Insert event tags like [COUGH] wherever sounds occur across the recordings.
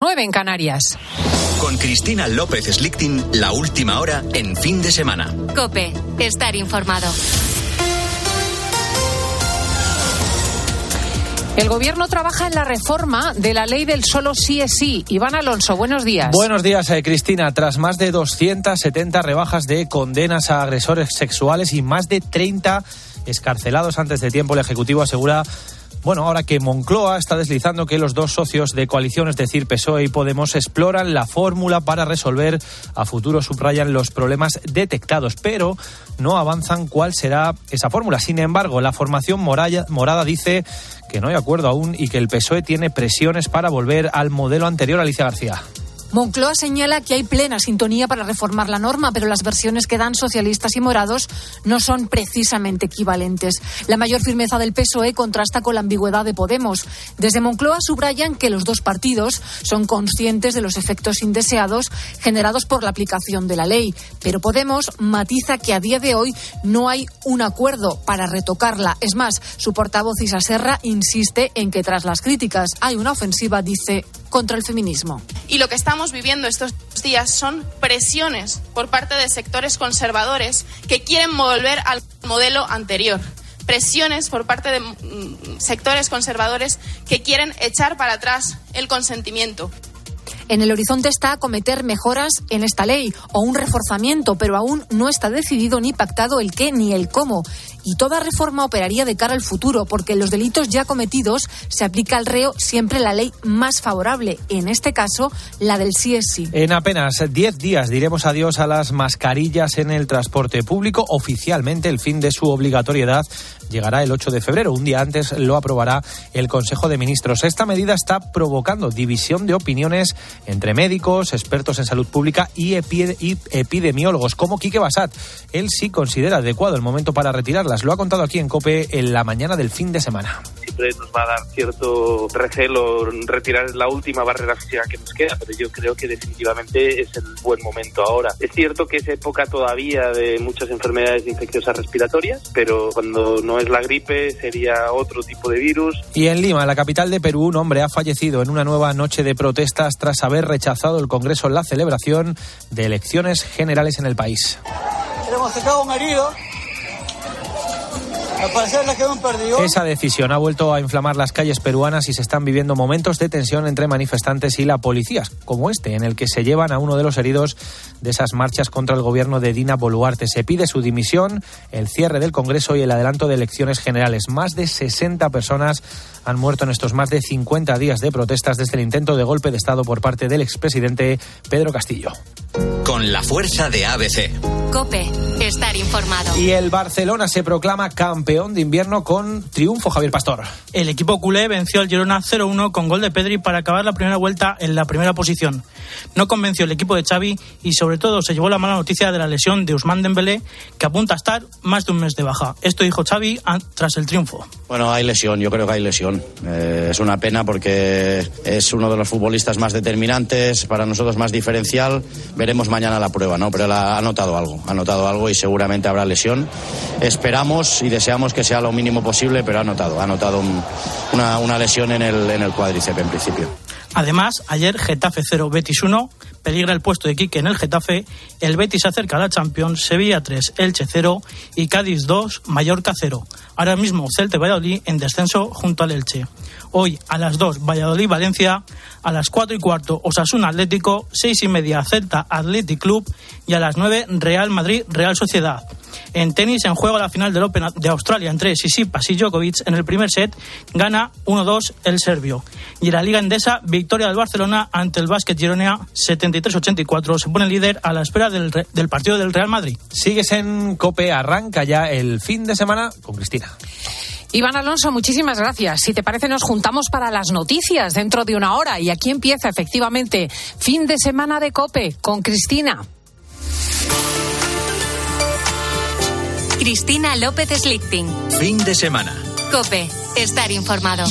9 en Canarias. Con Cristina López Slichting, la última hora en fin de semana. Cope, estar informado. El gobierno trabaja en la reforma de la ley del solo sí es sí. Iván Alonso, buenos días. Buenos días, eh, Cristina. Tras más de 270 rebajas de condenas a agresores sexuales y más de 30 escarcelados antes de tiempo, el Ejecutivo asegura bueno, ahora que Moncloa está deslizando que los dos socios de coalición, es decir, PSOE y Podemos, exploran la fórmula para resolver a futuro, subrayan los problemas detectados, pero no avanzan cuál será esa fórmula. Sin embargo, la formación morada dice que no hay acuerdo aún y que el PSOE tiene presiones para volver al modelo anterior. Alicia García. Moncloa señala que hay plena sintonía para reformar la norma, pero las versiones que dan socialistas y morados no son precisamente equivalentes. La mayor firmeza del PSOE contrasta con la ambigüedad de Podemos. Desde Moncloa subrayan que los dos partidos son conscientes de los efectos indeseados generados por la aplicación de la ley, pero Podemos matiza que a día de hoy no hay un acuerdo para retocarla. Es más, su portavoz Isa Serra insiste en que tras las críticas hay una ofensiva, dice, contra el feminismo. Y lo que estamos viviendo estos días son presiones por parte de sectores conservadores que quieren volver al modelo anterior presiones por parte de mm, sectores conservadores que quieren echar para atrás el consentimiento. En el horizonte está cometer mejoras en esta ley o un reforzamiento, pero aún no está decidido ni pactado el qué ni el cómo. Y toda reforma operaría de cara al futuro, porque en los delitos ya cometidos se aplica al reo siempre la ley más favorable, en este caso la del sí es sí. En apenas 10 días diremos adiós a las mascarillas en el transporte público. Oficialmente el fin de su obligatoriedad llegará el 8 de febrero. Un día antes lo aprobará el Consejo de Ministros. Esta medida está provocando división de opiniones entre médicos, expertos en salud pública y, epidemiólogos, como Quique Basat. Él sí considera adecuado el momento para retirarlas. Lo ha contado aquí en COPE en la mañana del fin de semana. Siempre nos va a dar cierto recelo retirar la última barrera física que nos queda, pero yo creo que definitivamente es el buen momento ahora. Es cierto que es época todavía de muchas enfermedades infecciosas respiratorias, pero cuando no es la gripe sería otro tipo de virus. Y en Lima, la capital de Perú, un hombre ha fallecido en una nueva noche de protestas tras haber rechazado el Congreso la celebración de elecciones generales en el país. Hemos sacado un herido esa decisión ha vuelto a inflamar las calles peruanas y se están viviendo momentos de tensión entre manifestantes y la policía, como este, en el que se llevan a uno de los heridos de esas marchas contra el gobierno de Dina Boluarte. Se pide su dimisión, el cierre del Congreso y el adelanto de elecciones generales. Más de 60 personas han muerto en estos más de 50 días de protestas desde el intento de golpe de Estado por parte del expresidente Pedro Castillo. Con la fuerza de ABC. Cope, estar informado. Y el Barcelona se proclama campeón de invierno con triunfo, Javier Pastor. El equipo culé venció al Girona 0-1 con gol de Pedri para acabar la primera vuelta en la primera posición. No convenció el equipo de Xavi y sobre todo se llevó la mala noticia de la lesión de Usman Dembélé que apunta a estar más de un mes de baja. Esto dijo Xavi tras el triunfo. Bueno, hay lesión, yo creo que hay lesión. Eh, es una pena porque es uno de los futbolistas más determinantes, para nosotros más diferencial. Veremos mañana la prueba, ¿no? Pero ha notado algo, ha notado algo y seguramente habrá lesión. Esperamos y deseamos que sea lo mínimo posible, pero ha notado, ha notado una, una, lesión en el, en el cuádriceps en principio. Además, ayer Getafe 0, Betis 1, peligra el puesto de Quique en el Getafe, el Betis acerca a la Champions, Sevilla 3, Elche 0 y Cádiz 2, Mallorca 0. Ahora mismo Celta Valladolid en descenso junto al Elche. Hoy a las 2 Valladolid-Valencia, a las 4 y cuarto Osasuna Atlético, 6 y media Celta Athletic Club y a las 9 Real Madrid-Real Sociedad. En tenis, en juego la final del Open de Australia entre Sisipas y Djokovic, en el primer set gana 1-2 el serbio. Y en la Liga Endesa, victoria del Barcelona ante el Básquet Gironea 73-84. Se pone líder a la espera del, del partido del Real Madrid. Sigues en COPE, arranca ya el fin de semana con Cristina. Iván Alonso, muchísimas gracias. Si te parece, nos juntamos para las noticias dentro de una hora. Y aquí empieza efectivamente fin de semana de Cope con Cristina. Cristina López Slichting. Fin de semana. Cope, estar informado.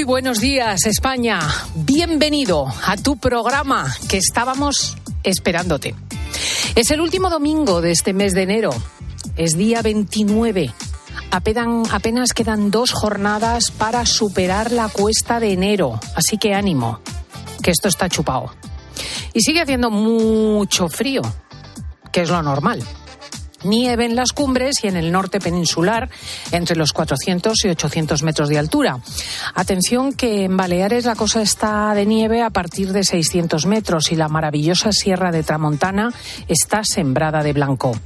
Muy buenos días, España. Bienvenido a tu programa que estábamos esperándote. Es el último domingo de este mes de enero. Es día 29. Apenas, quedan dos jornadas para superar la cuesta de enero. Así que ánimo, que esto está chupado. Y sigue haciendo mucho frío, que es lo normal nieve en las cumbres y en el norte peninsular, entre los 400 y 800 metros de altura. Atención que en Baleares la cosa está de nieve a partir de 600 metros y la maravillosa Sierra de Tramontana está sembrada de blanco.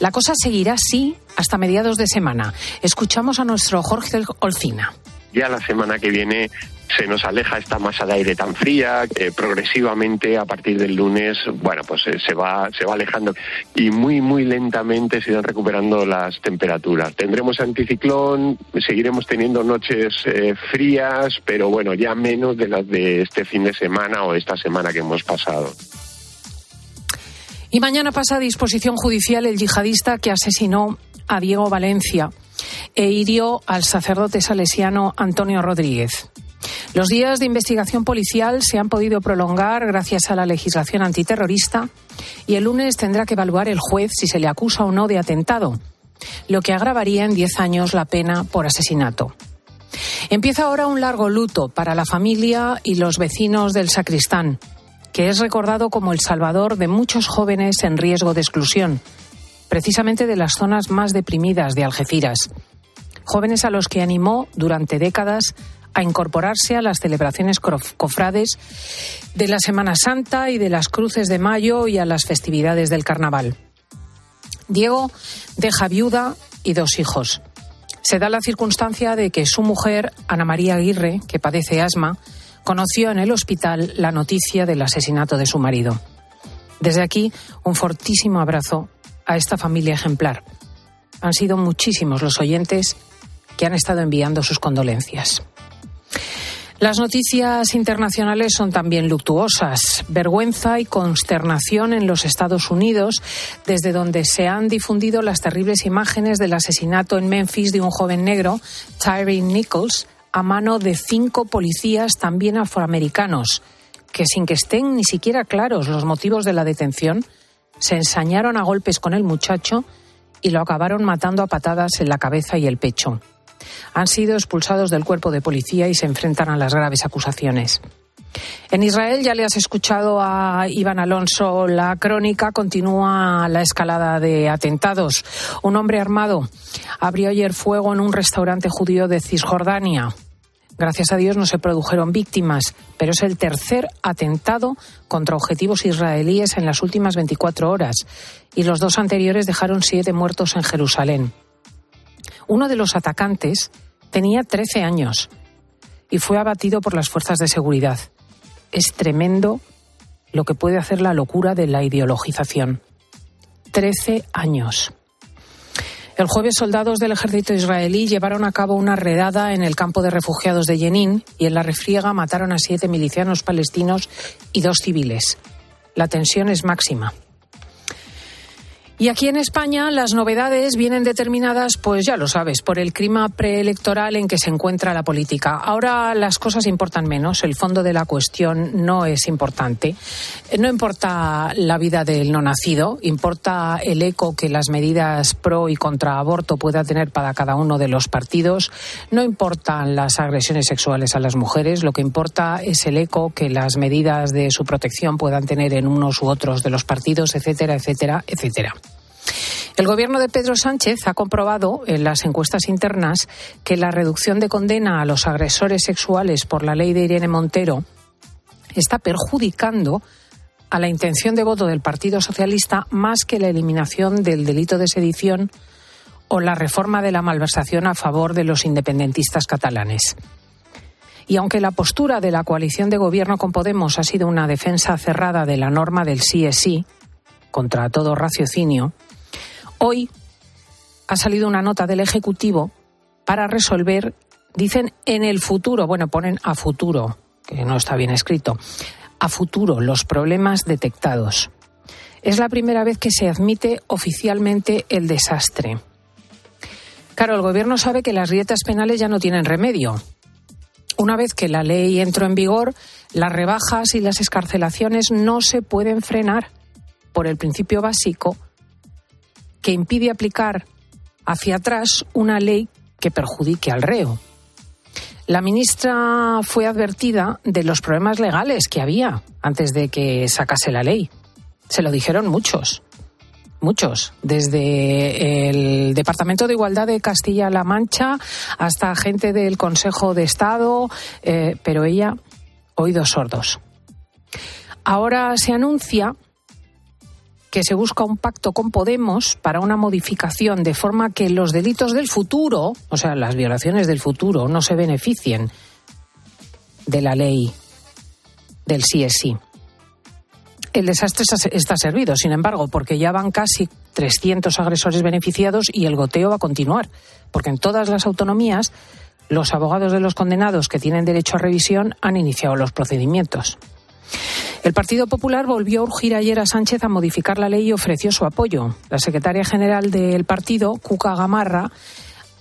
La cosa seguirá así hasta mediados de semana. Escuchamos a nuestro Jorge Olcina. Ya la semana que viene se nos aleja esta masa de aire tan fría, que progresivamente a partir del lunes, bueno, pues eh, se va, se va alejando y muy, muy lentamente se irán recuperando las temperaturas. Tendremos anticiclón, seguiremos teniendo noches eh, frías, pero bueno, ya menos de las de este fin de semana o esta semana que hemos pasado. Y mañana pasa a disposición judicial el yihadista que asesinó a Diego Valencia e hirió al sacerdote salesiano Antonio Rodríguez. Los días de investigación policial se han podido prolongar gracias a la legislación antiterrorista y el lunes tendrá que evaluar el juez si se le acusa o no de atentado, lo que agravaría en 10 años la pena por asesinato. Empieza ahora un largo luto para la familia y los vecinos del sacristán, que es recordado como el salvador de muchos jóvenes en riesgo de exclusión, precisamente de las zonas más deprimidas de Algeciras. Jóvenes a los que animó durante décadas a incorporarse a las celebraciones cofrades de la Semana Santa y de las cruces de mayo y a las festividades del carnaval. Diego deja viuda y dos hijos. Se da la circunstancia de que su mujer, Ana María Aguirre, que padece asma, conoció en el hospital la noticia del asesinato de su marido. Desde aquí, un fortísimo abrazo a esta familia ejemplar. Han sido muchísimos los oyentes que han estado enviando sus condolencias. Las noticias internacionales son también luctuosas. Vergüenza y consternación en los Estados Unidos, desde donde se han difundido las terribles imágenes del asesinato en Memphis de un joven negro, Tyree Nichols, a mano de cinco policías también afroamericanos, que sin que estén ni siquiera claros los motivos de la detención, se ensañaron a golpes con el muchacho y lo acabaron matando a patadas en la cabeza y el pecho han sido expulsados del cuerpo de policía y se enfrentan a las graves acusaciones. En Israel ya le has escuchado a Iván Alonso la crónica, continúa la escalada de atentados. Un hombre armado abrió ayer fuego en un restaurante judío de Cisjordania. Gracias a Dios no se produjeron víctimas, pero es el tercer atentado contra objetivos israelíes en las últimas 24 horas y los dos anteriores dejaron siete muertos en Jerusalén. Uno de los atacantes tenía 13 años y fue abatido por las fuerzas de seguridad. Es tremendo lo que puede hacer la locura de la ideologización. 13 años. El jueves soldados del ejército israelí llevaron a cabo una redada en el campo de refugiados de Jenin y en la refriega mataron a siete milicianos palestinos y dos civiles. La tensión es máxima. Y aquí en España las novedades vienen determinadas, pues ya lo sabes, por el clima preelectoral en que se encuentra la política. Ahora las cosas importan menos, el fondo de la cuestión no es importante. No importa la vida del no nacido, importa el eco que las medidas pro y contra aborto pueda tener para cada uno de los partidos. No importan las agresiones sexuales a las mujeres, lo que importa es el eco que las medidas de su protección puedan tener en unos u otros de los partidos, etcétera, etcétera, etcétera. El gobierno de Pedro Sánchez ha comprobado en las encuestas internas que la reducción de condena a los agresores sexuales por la ley de Irene Montero está perjudicando a la intención de voto del Partido Socialista más que la eliminación del delito de sedición o la reforma de la malversación a favor de los independentistas catalanes. Y aunque la postura de la coalición de gobierno con Podemos ha sido una defensa cerrada de la norma del sí es sí, contra todo raciocinio, Hoy ha salido una nota del Ejecutivo para resolver, dicen en el futuro, bueno, ponen a futuro, que no está bien escrito, a futuro los problemas detectados. Es la primera vez que se admite oficialmente el desastre. Claro, el Gobierno sabe que las dietas penales ya no tienen remedio. Una vez que la ley entró en vigor, las rebajas y las escarcelaciones no se pueden frenar por el principio básico que impide aplicar hacia atrás una ley que perjudique al reo. La ministra fue advertida de los problemas legales que había antes de que sacase la ley. Se lo dijeron muchos, muchos, desde el Departamento de Igualdad de Castilla-La Mancha hasta gente del Consejo de Estado, eh, pero ella, oídos sordos. Ahora se anuncia que se busca un pacto con Podemos para una modificación de forma que los delitos del futuro, o sea, las violaciones del futuro, no se beneficien de la ley del sí es sí. El desastre está servido, sin embargo, porque ya van casi 300 agresores beneficiados y el goteo va a continuar, porque en todas las autonomías los abogados de los condenados que tienen derecho a revisión han iniciado los procedimientos. El Partido Popular volvió a urgir ayer a Sánchez a modificar la ley y ofreció su apoyo. La secretaria general del partido, Cuca Gamarra,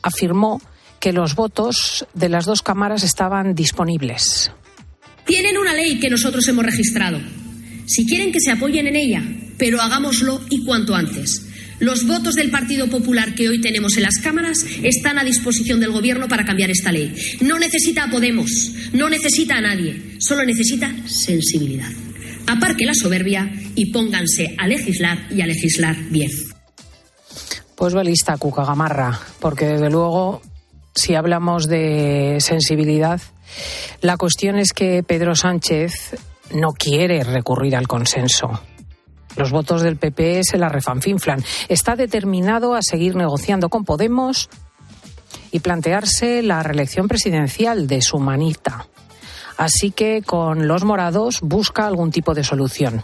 afirmó que los votos de las dos cámaras estaban disponibles. Tienen una ley que nosotros hemos registrado. Si quieren que se apoyen en ella, pero hagámoslo y cuanto antes. Los votos del Partido Popular que hoy tenemos en las cámaras están a disposición del Gobierno para cambiar esta ley. No necesita a Podemos, no necesita a nadie, solo necesita sensibilidad. Aparque la soberbia y pónganse a legislar y a legislar bien. Pues va lista, Cuca Gamarra, porque desde luego, si hablamos de sensibilidad, la cuestión es que Pedro Sánchez no quiere recurrir al consenso. Los votos del PP se la refanfinflan. Está determinado a seguir negociando con Podemos y plantearse la reelección presidencial de su manita. Así que con los morados busca algún tipo de solución.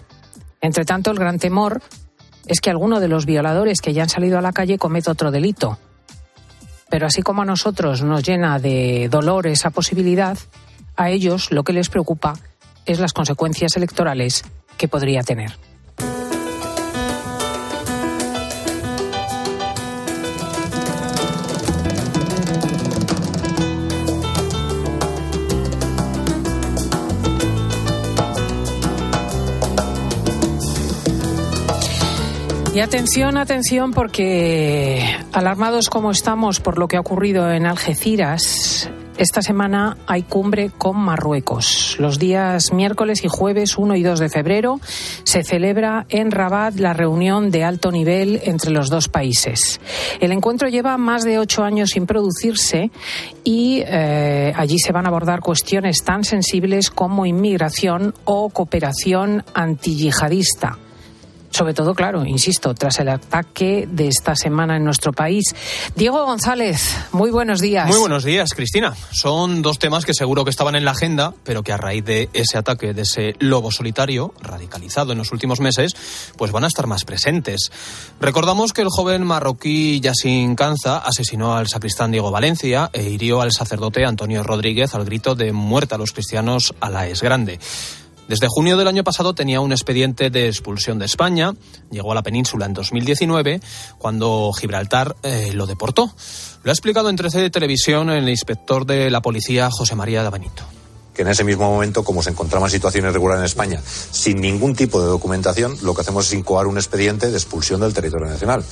Entre tanto, el gran temor es que alguno de los violadores que ya han salido a la calle cometa otro delito. Pero así como a nosotros nos llena de dolor esa posibilidad, a ellos lo que les preocupa es las consecuencias electorales que podría tener. Y atención, atención, porque alarmados como estamos por lo que ha ocurrido en Algeciras, esta semana hay cumbre con Marruecos. Los días miércoles y jueves 1 y 2 de febrero se celebra en Rabat la reunión de alto nivel entre los dos países. El encuentro lleva más de ocho años sin producirse y eh, allí se van a abordar cuestiones tan sensibles como inmigración o cooperación antiyihadista sobre todo, claro, insisto, tras el ataque de esta semana en nuestro país. Diego González, muy buenos días. Muy buenos días, Cristina. Son dos temas que seguro que estaban en la agenda, pero que a raíz de ese ataque, de ese lobo solitario, radicalizado en los últimos meses, pues van a estar más presentes. Recordamos que el joven marroquí Yassin Canza asesinó al sacristán Diego Valencia e hirió al sacerdote Antonio Rodríguez al grito de muerte a los cristianos a la es grande. Desde junio del año pasado tenía un expediente de expulsión de España, llegó a la península en 2019, cuando Gibraltar eh, lo deportó. Lo ha explicado en 13 de televisión el inspector de la policía José María Davanito que en ese mismo momento, como se encontraba en situación irregular en España, sin ningún tipo de documentación, lo que hacemos es incoar un expediente de expulsión del territorio nacional.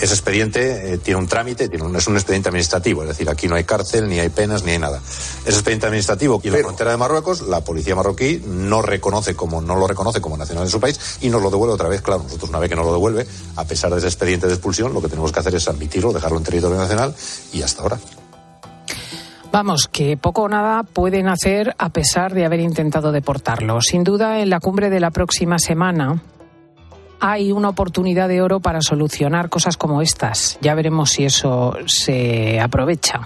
Ese expediente eh, tiene un trámite, tiene un, es un expediente administrativo, es decir, aquí no hay cárcel, ni hay penas, ni hay nada. Ese expediente administrativo y en la frontera de Marruecos, la policía marroquí no reconoce como, no lo reconoce como nacional de su país y nos lo devuelve otra vez. Claro, nosotros una vez que nos lo devuelve, a pesar de ese expediente de expulsión, lo que tenemos que hacer es admitirlo, dejarlo en territorio nacional y hasta ahora. Vamos, que poco o nada pueden hacer a pesar de haber intentado deportarlo. Sin duda, en la cumbre de la próxima semana hay una oportunidad de oro para solucionar cosas como estas. Ya veremos si eso se aprovecha.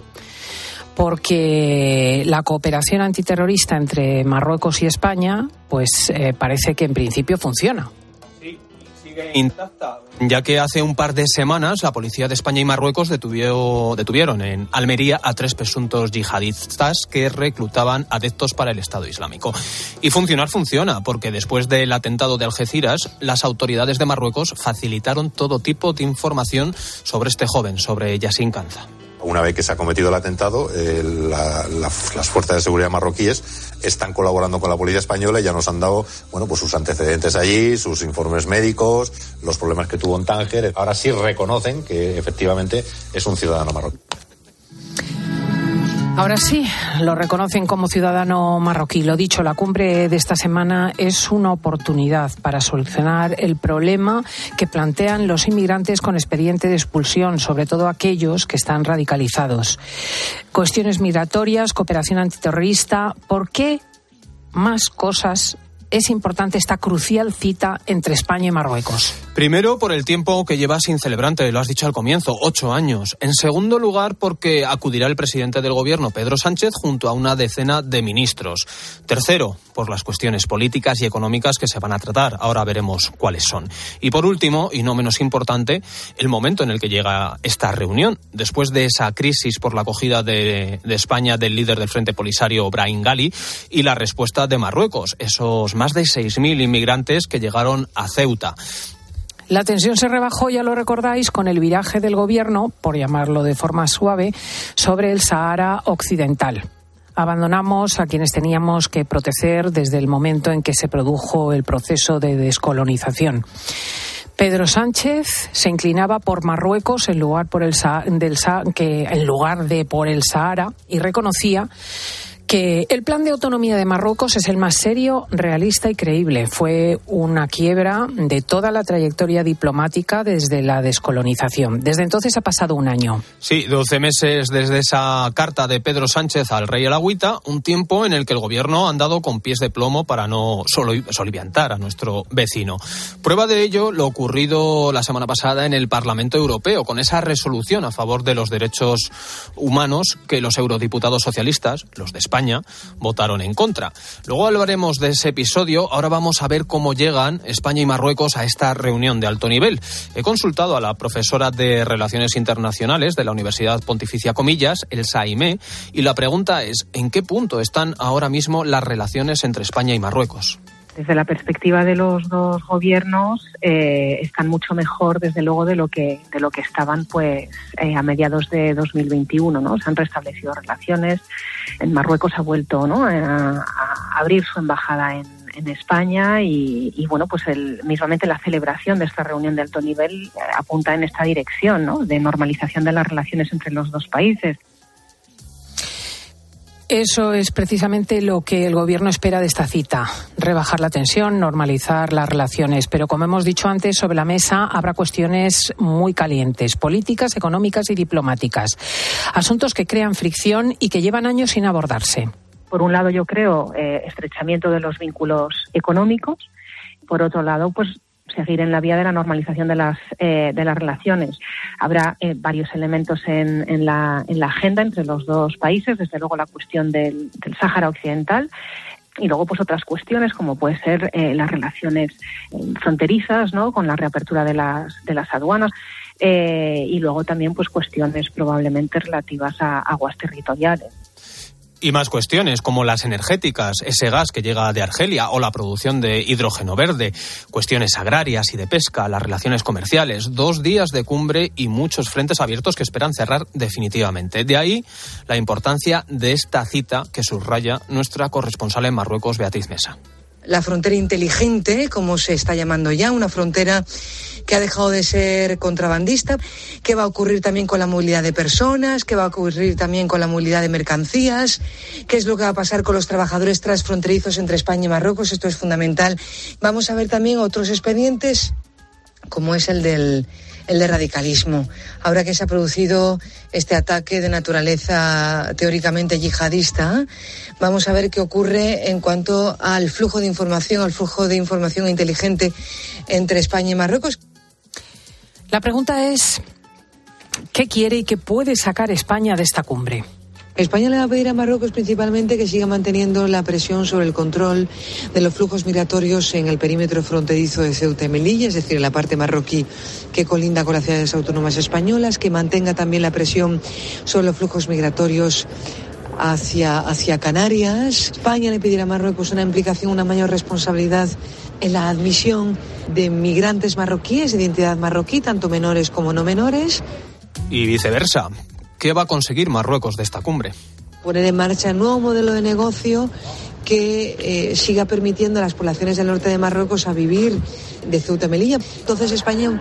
Porque la cooperación antiterrorista entre Marruecos y España, pues eh, parece que en principio funciona ya que hace un par de semanas la policía de España y Marruecos detuvieron en Almería a tres presuntos yihadistas que reclutaban adeptos para el Estado Islámico. Y funcionar funciona, porque después del atentado de Algeciras, las autoridades de Marruecos facilitaron todo tipo de información sobre este joven, sobre Yassin Kanza. Una vez que se ha cometido el atentado, eh, las fuerzas de seguridad marroquíes están colaborando con la policía española y ya nos han dado, bueno, pues sus antecedentes allí, sus informes médicos, los problemas que tuvo en Tánger. Ahora sí reconocen que efectivamente es un ciudadano marroquí. Ahora sí, lo reconocen como ciudadano marroquí. Lo dicho, la cumbre de esta semana es una oportunidad para solucionar el problema que plantean los inmigrantes con expediente de expulsión, sobre todo aquellos que están radicalizados. Cuestiones migratorias, cooperación antiterrorista. ¿Por qué más cosas es importante esta crucial cita entre España y Marruecos? Primero, por el tiempo que lleva sin celebrante, lo has dicho al comienzo, ocho años. En segundo lugar, porque acudirá el presidente del gobierno, Pedro Sánchez, junto a una decena de ministros. Tercero, por las cuestiones políticas y económicas que se van a tratar. Ahora veremos cuáles son. Y por último, y no menos importante, el momento en el que llega esta reunión. Después de esa crisis por la acogida de, España del líder del Frente Polisario, Brahim Gali, y la respuesta de Marruecos, esos más de 6.000 inmigrantes que llegaron a Ceuta. La tensión se rebajó, ya lo recordáis, con el viraje del gobierno, por llamarlo de forma suave, sobre el Sahara Occidental. Abandonamos a quienes teníamos que proteger desde el momento en que se produjo el proceso de descolonización. Pedro Sánchez se inclinaba por Marruecos en lugar, por el, del, que, en lugar de por el Sahara y reconocía que el plan de autonomía de Marruecos es el más serio, realista y creíble. Fue una quiebra de toda la trayectoria diplomática desde la descolonización. Desde entonces ha pasado un año. Sí, 12 meses desde esa carta de Pedro Sánchez al rey Alagüita, un tiempo en el que el gobierno ha andado con pies de plomo para no soliviantar a nuestro vecino. Prueba de ello lo ocurrido la semana pasada en el Parlamento Europeo, con esa resolución a favor de los derechos humanos que los eurodiputados socialistas, los de España votaron en contra. Luego hablaremos de ese episodio. Ahora vamos a ver cómo llegan España y Marruecos a esta reunión de alto nivel. He consultado a la profesora de Relaciones Internacionales de la Universidad Pontificia Comillas, el SAIME, y la pregunta es, ¿en qué punto están ahora mismo las relaciones entre España y Marruecos? Desde la perspectiva de los dos gobiernos eh, están mucho mejor desde luego de lo que de lo que estaban pues eh, a mediados de 2021 no se han restablecido relaciones en Marruecos ha vuelto ¿no? a, abrir su embajada en, en España y, bueno pues el, mismamente la celebración de esta reunión de alto nivel apunta en esta dirección ¿no? de normalización de las relaciones entre los dos países eso es precisamente lo que el Gobierno espera de esta cita, rebajar la tensión, normalizar las relaciones. Pero, como hemos dicho antes, sobre la mesa habrá cuestiones muy calientes, políticas, económicas y diplomáticas. Asuntos que crean fricción y que llevan años sin abordarse. Por un lado, yo creo eh, estrechamiento de los vínculos económicos. Por otro lado, pues seguir en la vía de la normalización de las, eh, de las relaciones. Habrá eh, varios elementos en, en, la, en la agenda entre los dos países, desde luego la cuestión del, del Sáhara Occidental y luego pues otras cuestiones como puede ser eh, las relaciones fronterizas no con la reapertura de las de las aduanas y luego también pues cuestiones probablemente relativas a aguas territoriales y más cuestiones como las energéticas, ese gas que llega de Argelia o la producción de hidrógeno verde, cuestiones agrarias y de pesca, las relaciones comerciales, dos días de cumbre y muchos frentes abiertos que esperan cerrar definitivamente. De ahí la importancia de esta cita que subraya nuestra corresponsal en Marruecos, Beatriz Mesa la frontera inteligente, como se está llamando ya, una frontera que ha dejado de ser contrabandista, qué va a ocurrir también con la movilidad de personas, qué va a ocurrir también con la movilidad de mercancías, qué es lo que va a pasar con los trabajadores transfronterizos entre España y Marruecos, esto es fundamental. Vamos a ver también otros expedientes, como es el del el de radicalismo. Ahora que se ha producido este ataque de naturaleza teóricamente yihadista, vamos a ver qué ocurre en cuanto al flujo de información, al flujo de información inteligente entre España y Marruecos. La pregunta es, ¿qué quiere y qué puede sacar España de esta cumbre? España le va a pedir a Marruecos principalmente que siga manteniendo la presión sobre el control de los flujos migratorios en el perímetro fronterizo de Ceuta y Melilla, es decir, en la parte marroquí que colinda con las ciudades autónomas españolas, que mantenga también la presión sobre los flujos migratorios hacia, hacia Canarias. España le pedirá a Marruecos una implicación, una mayor responsabilidad en la admisión de migrantes marroquíes de identidad marroquí, tanto menores como no menores. Y viceversa qué va a conseguir Marruecos de esta cumbre. Poner en marcha un nuevo modelo de negocio que eh, siga permitiendo a las poblaciones del norte de Marruecos a vivir de Ceuta Melilla. Entonces España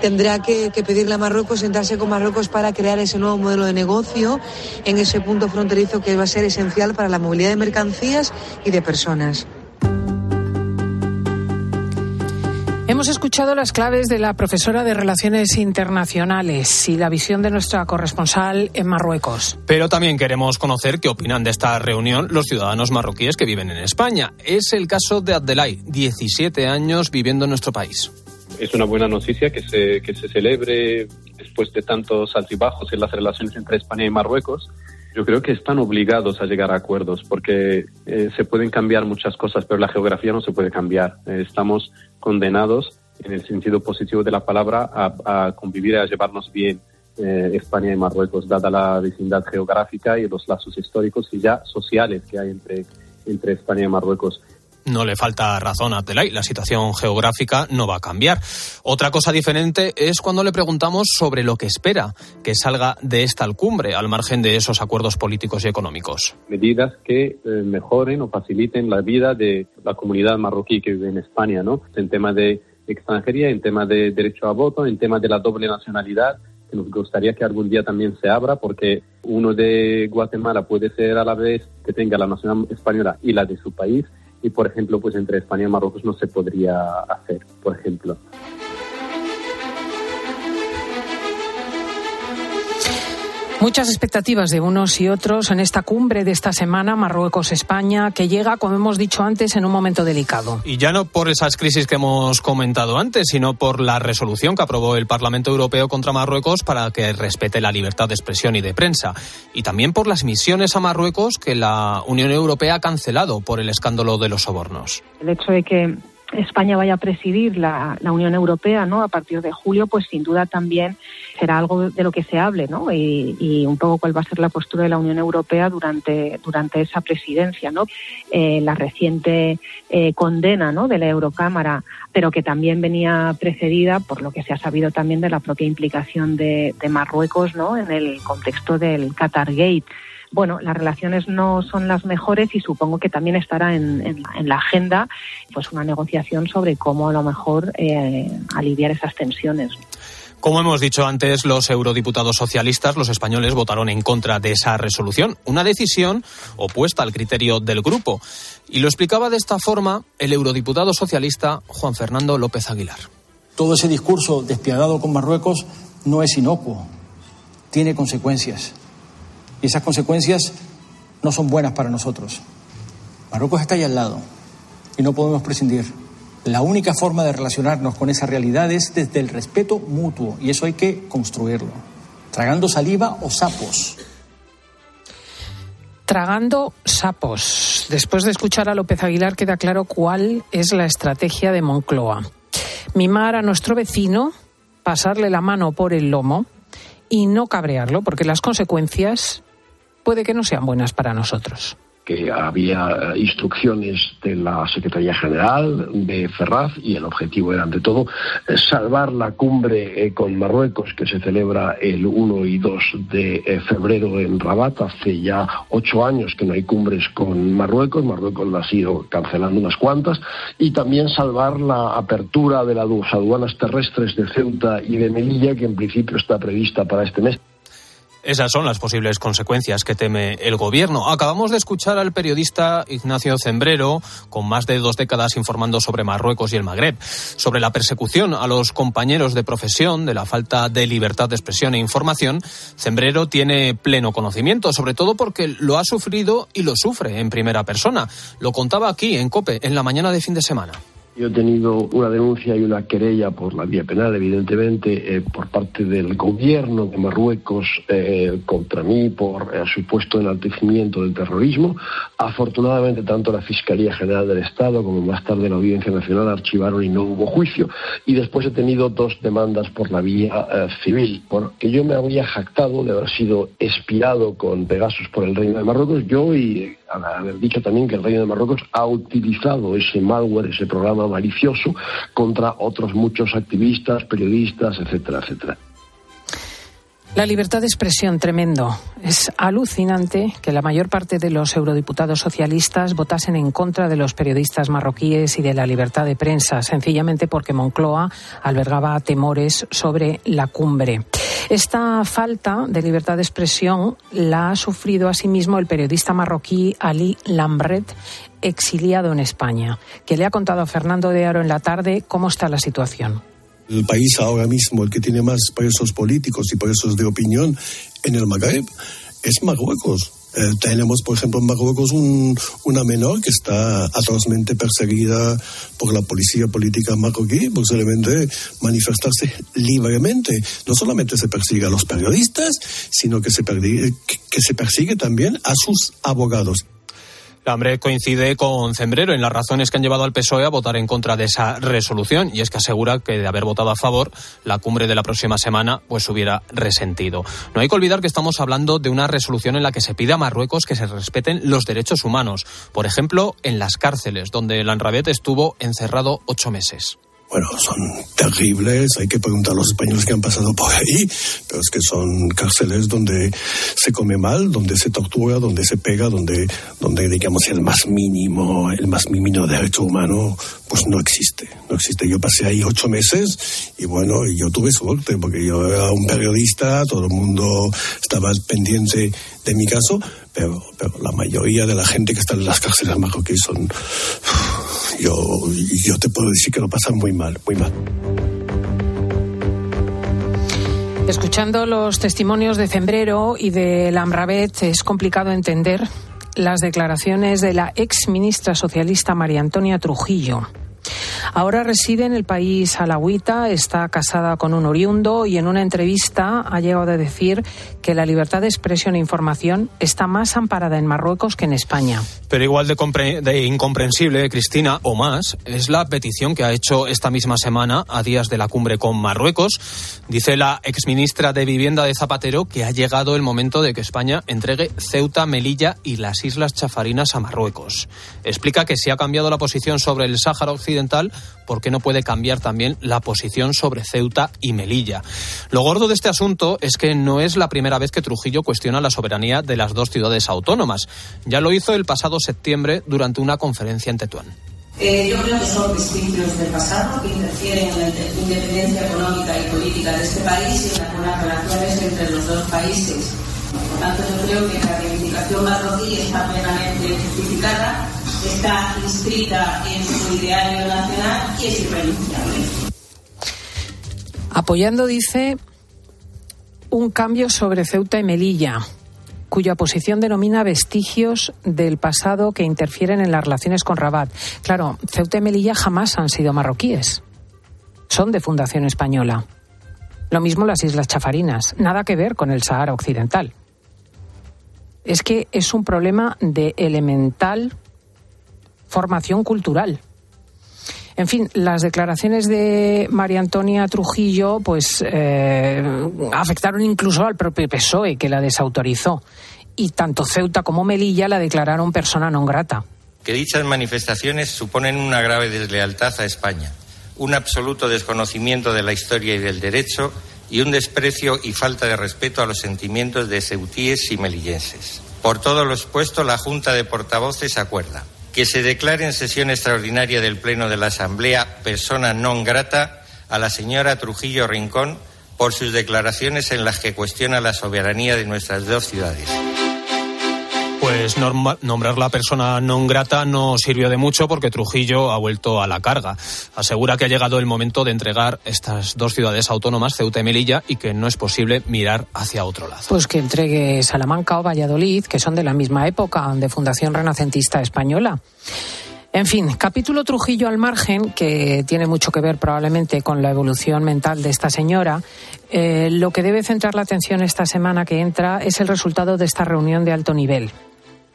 tendrá que, pedirle a Marruecos, sentarse con Marruecos para crear ese nuevo modelo de negocio en ese punto fronterizo que va a ser esencial para la movilidad de mercancías y de personas. Hemos escuchado las claves de la profesora de Relaciones Internacionales y la visión de nuestra corresponsal en Marruecos. Pero también queremos conocer qué opinan de esta reunión los ciudadanos marroquíes que viven en España. Es el caso de Abdelay, 17 años viviendo en nuestro país. Es una buena noticia que se, que se celebre después de tantos altibajos en las relaciones entre España y Marruecos. Yo creo que están obligados a llegar a acuerdos porque eh, se pueden cambiar muchas cosas, pero la geografía no se puede cambiar. Eh, estamos condenados, en el sentido positivo de la palabra, a, convivir y a llevarnos bien eh, España y Marruecos, dada la vecindad geográfica y los lazos históricos y ya sociales que hay entre, entre España y Marruecos. No le falta razón a Abdelay, la situación geográfica no va a cambiar. Otra cosa diferente es cuando le preguntamos sobre lo que espera que salga de esta cumbre, al margen de esos acuerdos políticos y económicos. Medidas que eh, mejoren o faciliten la vida de la comunidad marroquí que vive en España, ¿no? En tema de extranjería, en tema de derecho a voto, en tema de la doble nacionalidad, que nos gustaría que algún día también se abra, porque uno de Guatemala puede ser a la vez que tenga la nacionalidad española y la de su país y por ejemplo pues entre España y Marruecos no se podría hacer por ejemplo Muchas expectativas de unos y otros en esta cumbre de esta semana, Marruecos-España, que llega, como hemos dicho antes, en un momento delicado. Y ya no por esas crisis que hemos comentado antes, sino por la resolución que aprobó el Parlamento Europeo contra Marruecos para que respete la libertad de expresión y de prensa. Y también por las misiones a Marruecos que la Unión Europea ha cancelado por el escándalo de los sobornos. El hecho de que España vaya a presidir la, la, Unión Europea ¿no? a partir de julio, pues sin duda también será algo de lo que se hable ¿no? y, y un poco cuál va a ser la postura de la Unión Europea durante, durante esa presidencia. ¿no? Eh, la reciente eh, condena ¿no? de la Eurocámara, pero que también venía precedida por lo que se ha sabido también de la propia implicación de, de Marruecos ¿no? en el contexto del Qatar Gate bueno, las relaciones no son las mejores y supongo que también estará en, en, en la agenda pues una negociación sobre cómo a lo mejor eh, aliviar esas tensiones. Como hemos dicho antes, los eurodiputados socialistas, los españoles, votaron en contra de esa resolución, una decisión opuesta al criterio del grupo. Y lo explicaba de esta forma el eurodiputado socialista Juan Fernando López Aguilar. Todo ese discurso despiadado con Marruecos no es inocuo, tiene consecuencias y esas consecuencias no son buenas para nosotros. Marruecos está ahí al lado y no podemos prescindir. La única forma de relacionarnos con esa realidad es desde el respeto mutuo y eso hay que construirlo. Tragando saliva o sapos. Tragando sapos. Después de escuchar a López Aguilar queda claro cuál es la estrategia de Moncloa. Mimar a nuestro vecino, pasarle la mano por el lomo y no cabrearlo, porque las consecuencias puede que no sean buenas para nosotros que había instrucciones de la Secretaría General de Ferraz y el objetivo era, ante todo, salvar la cumbre con Marruecos que se celebra el 1 y 2 de febrero en Rabat. Hace ya ocho años que no hay cumbres con Marruecos, Marruecos la ha ido cancelando unas cuantas, y también salvar la apertura de las aduanas terrestres de Ceuta y de Melilla, que en principio está prevista para este mes. Esas son las posibles consecuencias que teme el gobierno. Acabamos de escuchar al periodista Ignacio Zembrero, con más de dos décadas informando sobre Marruecos y el Magreb, sobre la persecución a los compañeros de profesión, de la falta de libertad de expresión e información. Zembrero tiene pleno conocimiento, sobre todo porque lo ha sufrido y lo sufre en primera persona. Lo contaba aquí en COPE en la mañana de fin de semana. Yo he tenido una denuncia y una querella por la vía penal, evidentemente, eh, por parte del gobierno de Marruecos eh, contra mí por eh, supuesto enaltecimiento del terrorismo. Afortunadamente, tanto la Fiscalía General del Estado como más tarde la Audiencia Nacional archivaron y no hubo juicio. Y después he tenido dos demandas por la vía civil, porque yo me había jactado de haber sido espiado con Pegasus por el Reino de Marruecos. Yo y haber dicho también que el Reino de Marruecos ha utilizado ese malware, ese programa malicioso contra otros muchos activistas, periodistas, etcétera, etcétera. La libertad de expresión, tremendo. Es alucinante que la mayor parte de los eurodiputados socialistas votasen en contra de los periodistas marroquíes y de la libertad de prensa, sencillamente porque Moncloa albergaba temores sobre la cumbre. Esta falta de libertad de expresión la ha sufrido asimismo el periodista marroquí Ali Lambret, exiliado en España, que le ha contado a Fernando de Aro en la tarde cómo está la situación. El país ahora mismo, el que tiene más presos políticos y presos de opinión en el Magreb, es Marruecos. Eh, tenemos, por ejemplo, en Marruecos un, una menor que está atrozmente perseguida por la policía política marroquí por solamente manifestarse libremente. No solamente se persigue a los periodistas, sino que se persigue también a sus abogados. Hambre coincide con Cembrero en las razones que han llevado al PSOE a votar en contra de esa resolución y es que asegura que de haber votado a favor, la cumbre de la próxima semana pues hubiera resentido. No hay que olvidar que estamos hablando de una resolución en la que se pide a Marruecos que se respeten los derechos humanos, por ejemplo, en las cárceles, donde Lanrabet estuvo encerrado ocho meses bueno, son terribles, hay que preguntar a los españoles que han pasado por ahí, pero es que son cárceles donde se come mal, donde se tortura, donde se pega, donde, donde digamos el más mínimo, el más mínimo derecho humano, pues no existe, no existe. Yo pasé ahí ocho meses y bueno, yo tuve suerte porque yo era un periodista, todo el mundo estaba pendiente de mi caso, pero, la mayoría de la gente que está en las cárceles marroquíes son yo, yo te puedo decir que lo pasan muy mal, muy mal. Escuchando los testimonios de Cembrero y de Lamrabet, es complicado entender las declaraciones de la ex ministra socialista María Antonia Trujillo. Ahora reside en el país alawita, está casada con un oriundo y en una entrevista ha llegado a decir que la libertad de expresión e información está más amparada en Marruecos que en España. Pero igual de, de incomprensible, Cristina, o más, es la petición que ha hecho esta misma semana, a días de la cumbre con Marruecos. Dice la exministra de Vivienda de Zapatero que ha llegado el momento de que España entregue Ceuta, Melilla y las Islas Chafarinas a Marruecos. Explica que si ha cambiado la posición sobre el Sáhara Occidental, ¿por qué no puede cambiar también la posición sobre Ceuta y Melilla? Lo gordo de este asunto es que no es la primera vez que Trujillo cuestiona la soberanía de las dos ciudades autónomas. Ya lo hizo el pasado septiembre durante una conferencia en Tetuán. Eh, yo creo que son vestigios del pasado que interfieren en la independencia económica y política de este país y en las relaciones entre los dos países. Por tanto, yo creo que la reivindicación marroquí está plenamente justificada está inscrita en su ideario nacional y es irrenunciable. Apoyando, dice, un cambio sobre Ceuta y Melilla, cuya posición denomina vestigios del pasado que interfieren en las relaciones con Rabat. Claro, Ceuta y Melilla jamás han sido marroquíes. Son de fundación española. Lo mismo las Islas Chafarinas, nada que ver con el Sahara Occidental. Es que es un problema de elemental formación cultural. En fin, las declaraciones de María Antonia Trujillo pues eh, afectaron incluso al propio PSOE, que la desautorizó. Y tanto Ceuta como Melilla la declararon persona non grata. Que dichas manifestaciones suponen una grave deslealtad a España, un absoluto desconocimiento de la historia y del derecho y un desprecio y falta de respeto a los sentimientos de ceutíes y melillenses. Por todo lo expuesto, la Junta de Portavoces acuerda que se declare en sesión extraordinaria del Pleno de la Asamblea persona non grata a la señora Trujillo Rincón por sus declaraciones en las que cuestiona la soberanía de nuestras dos ciudades pues nombrar la persona non grata no sirvió de mucho porque Trujillo ha vuelto a la carga. Asegura que ha llegado el momento de entregar estas dos ciudades autónomas, Ceuta y Melilla, y que no es posible mirar hacia otro lado. Pues que entregue Salamanca o Valladolid, que son de la misma época, de Fundación Renacentista Española. En fin, capítulo Trujillo al margen, que tiene mucho que ver probablemente con la evolución mental de esta señora. Eh, lo que debe centrar la atención esta semana que entra es el resultado de esta reunión de alto nivel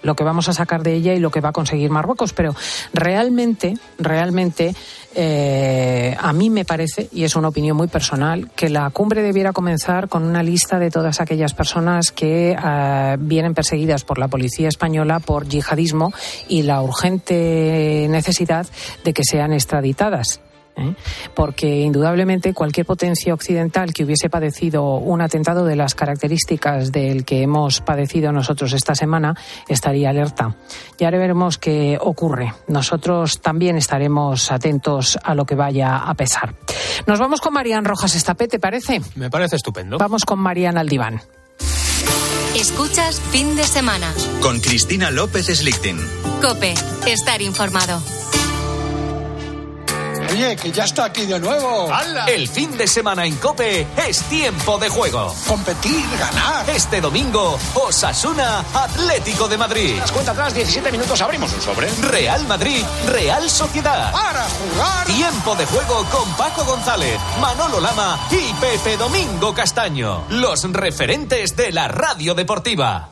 lo que vamos a sacar de ella y lo que va a conseguir Marruecos. Pero realmente, realmente, eh, a mí me parece, y es una opinión muy personal, que la cumbre debiera comenzar con una lista de todas aquellas personas que eh, vienen perseguidas por la policía española por yihadismo y la urgente necesidad de que sean extraditadas ¿eh? porque indudablemente cualquier potencia occidental que hubiese padecido un atentado de las características del que hemos padecido nosotros esta semana estaría alerta. Ya veremos qué ocurre. Nosotros también estaremos atentos a lo que vaya a pesar. Nos vamos con Marian Rojas Estapé, ¿te parece? Me parece estupendo. Vamos con Marian al diván. Escuchas fin de semana. Con Cristina López Slichting. Cope, estar informado. Oye, que ya está aquí de nuevo. El fin de semana en Cope es tiempo de juego. Competir, ganar. Este domingo, Osasuna Atlético de Madrid. Las cuenta atrás, 17 minutos, abrimos un sobre. Real Madrid, Real Sociedad. Para jugar. Tiempo de juego con Paco González, Manolo Lama y Pepe Domingo Castaño. Los referentes de la radio deportiva.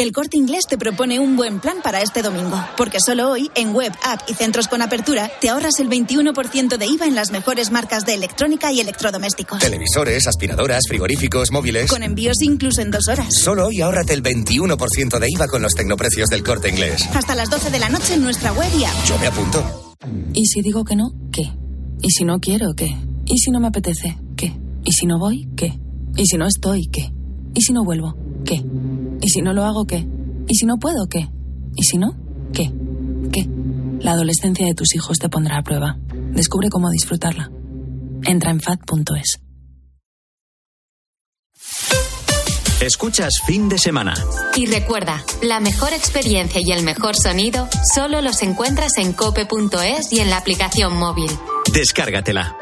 El Corte Inglés te propone un buen plan para este domingo, porque solo hoy, en web, app y centros con apertura, te ahorras el 21% de IVA en las mejores marcas de electrónica y electrodomésticos. Televisores, aspiradoras, frigoríficos, móviles. Con envíos incluso en dos horas. Solo hoy ahórrate el 21% de IVA con los tecnoprecios del Corte Inglés. Hasta las 12 de la noche en nuestra web y app. Yo me apunto. ¿Y si digo que no? ¿Qué? ¿Y si no quiero? ¿Qué? ¿Y si no me apetece? ¿Qué? ¿Y si no voy? ¿Qué? ¿Y si no estoy? ¿Qué? ¿Y si no vuelvo? ¿Qué? ¿Y si no lo hago? ¿Qué? ¿Y si no puedo? ¿Qué? ¿Y si no? ¿Qué? ¿Qué? La adolescencia de tus hijos te pondrá a prueba. Descubre cómo disfrutarla. Entra en fat.es. Escuchas fin de semana. Y recuerda, la mejor experiencia y el mejor sonido solo los encuentras en cope.es y en la aplicación móvil. Descárgatela.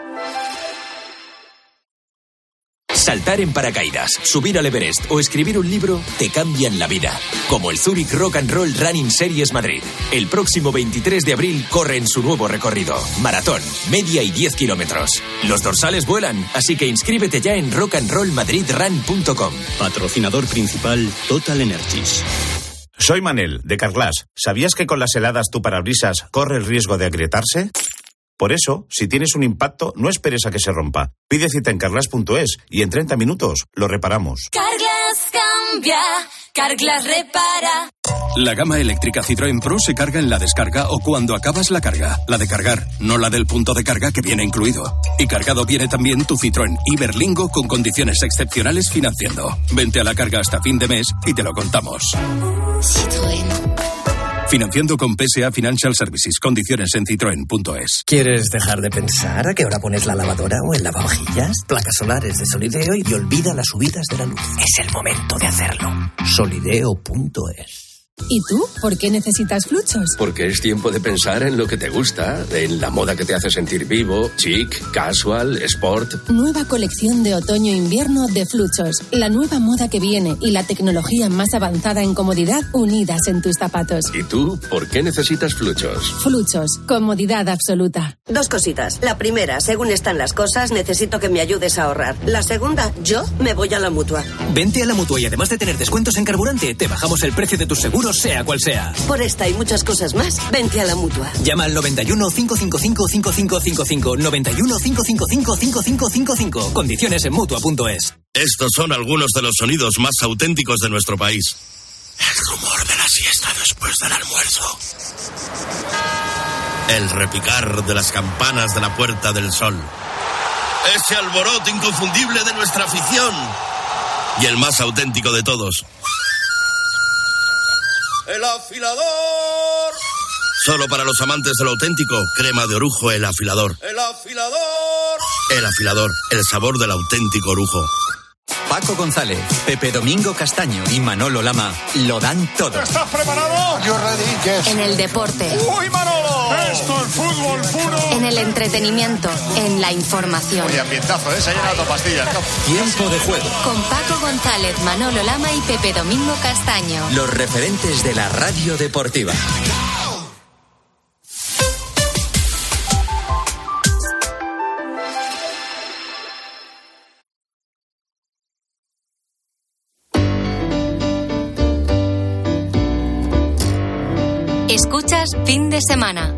Saltar en paracaídas, subir al Everest o escribir un libro te cambian la vida. Como el Zurich Rock and Roll Running Series Madrid. El próximo 23 de abril corre en su nuevo recorrido. Maratón, media y 10 kilómetros. Los dorsales vuelan, así que inscríbete ya en rockandrollmadridrun.com. Patrocinador principal Total Energies. Soy Manel, de Carglass. ¿Sabías que con las heladas tu parabrisas corre el riesgo de agrietarse? Por eso, si tienes un impacto, no esperes a que se rompa. Pide cita en carglass.es y en 30 minutos lo reparamos. Carglass cambia, Carglass repara. La gama eléctrica Citroën Pro se carga en la descarga o cuando acabas la carga. La de cargar, no la del punto de carga que viene incluido. Y cargado viene también tu Citroën Iberlingo con condiciones excepcionales financiando. Vente a la carga hasta fin de mes y te lo contamos. Citroën. Financiando con PSA Financial Services. Condiciones en citroen.es. ¿Quieres dejar de pensar a qué hora pones la lavadora o el lavavajillas? Placas solares de Solideo y olvida las subidas de la luz. Es el momento de hacerlo. Solideo.es. ¿Y tú? ¿Por qué necesitas fluchos? Porque es tiempo de pensar en lo que te gusta, en la moda que te hace sentir vivo, chic, casual, sport. Nueva colección de otoño-invierno de fluchos. La nueva moda que viene y la tecnología más avanzada en comodidad unidas en tus zapatos. ¿Y tú? ¿Por qué necesitas fluchos? Fluchos. Comodidad absoluta. Dos cositas. La primera, según están las cosas, necesito que me ayudes a ahorrar. La segunda, yo me voy a la mutua. Vente a la mutua y además de tener descuentos en carburante, te bajamos el precio de tus seguros sea cual sea. Por esta y muchas cosas más, vente a la mutua. Llama al 91 555 5555 91 555 5555. Condiciones en mutua.es. Estos son algunos de los sonidos más auténticos de nuestro país. El rumor de la siesta después del almuerzo. El repicar de las campanas de la Puerta del Sol. Ese alboroto inconfundible de nuestra afición. Y el más auténtico de todos. El afilador. Solo para los amantes del auténtico, crema de orujo, el afilador. El afilador. El afilador, el sabor del auténtico orujo. Paco González, Pepe Domingo Castaño y Manolo Lama lo dan todo. ¿Estás preparado? Yo ready, En el deporte. ¡Uy, Manolo! Esto es fútbol puro. En el entretenimiento. En la información. Oye, ambientazo, ¿eh? Se ha llenado pastillas. Tiempo de juego. Con Paco González, Manolo Lama y Pepe Domingo Castaño. Los referentes de la radio deportiva. Escuchas fin de semana.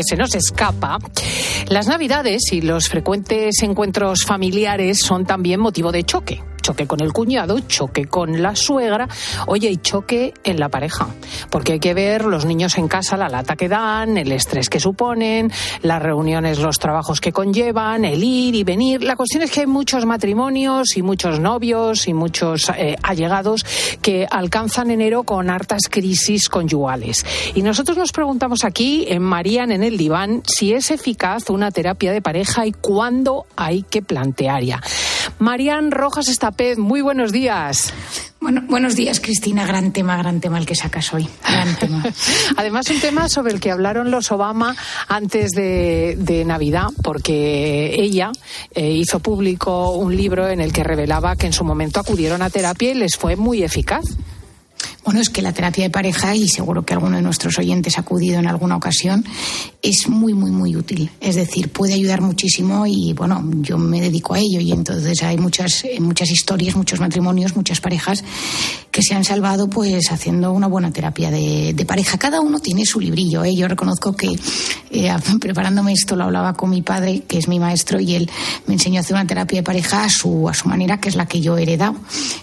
Que se nos escapa, las Navidades y los frecuentes encuentros familiares son también motivo de choque choque con el cuñado, choque con la suegra, oye, y choque en la pareja. Porque hay que ver los niños en casa, la lata que dan, el estrés que suponen, las reuniones, los trabajos que conllevan, el ir y venir. La cuestión es que hay muchos matrimonios y muchos novios y muchos eh, allegados que alcanzan enero con hartas crisis conyugales. Y nosotros nos preguntamos aquí, en Marían, en el diván, si es eficaz una terapia de pareja y cuándo hay que plantear ya. Marían Rojas Muy buenos días. Bueno, buenos días, Cristina. Gran tema, gran tema el que sacas hoy. Gran tema. [LAUGHS] Además, un tema sobre el que hablaron los Obama antes de, Navidad, porque ella eh, hizo público un libro en el que revelaba que en su momento acudieron a terapia y les fue muy eficaz. Bueno, es que la terapia de pareja, y seguro que alguno de nuestros oyentes ha acudido en alguna ocasión, es muy, muy, muy útil. Es decir, puede ayudar muchísimo y, bueno, yo me dedico a ello y entonces hay muchas, muchas historias, muchos matrimonios, muchas parejas que se han salvado pues haciendo una buena terapia de, pareja. Cada uno tiene su librillo. ¿eh? Yo reconozco que eh, [LAUGHS] preparándome esto lo hablaba con mi padre, que es mi maestro, y él me enseñó a hacer una terapia de pareja a su, a su manera, que es la que yo he heredado,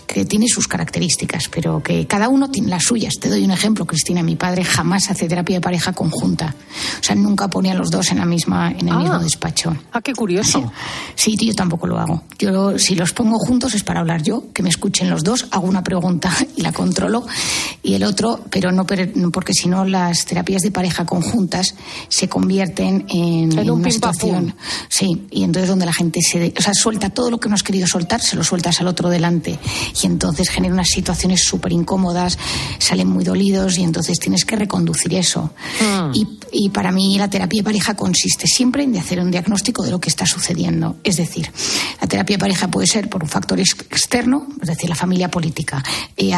que tiene sus características, pero que cada uno tiene las suyas. Te doy un ejemplo, Cristina. Mi padre jamás hace terapia de pareja conjunta. O sea, nunca pone a los dos en, la misma, en el mismo ah. despacho. Ah, qué curioso. Sí, yo tampoco lo hago. Yo, si los pongo juntos es para hablar yo, que me escuchen los dos, hago una pregunta [LAUGHS] y la controlo, y el otro, pero no porque si no las terapias de pareja conjuntas se convierten en, una situación. Sí, y entonces donde la gente se. O sea, suelta todo lo que no has querido soltar, se lo sueltas al otro delante. Y entonces genera unas situaciones súper incómodas, salen muy dolidos y entonces tienes que reconducir eso. Ah. Y, y para mí la terapia de pareja consiste siempre en hacer un diagnóstico de lo que está sucediendo. Es decir, la terapia de pareja puede ser por un factor externo, es decir, la familia política, eh,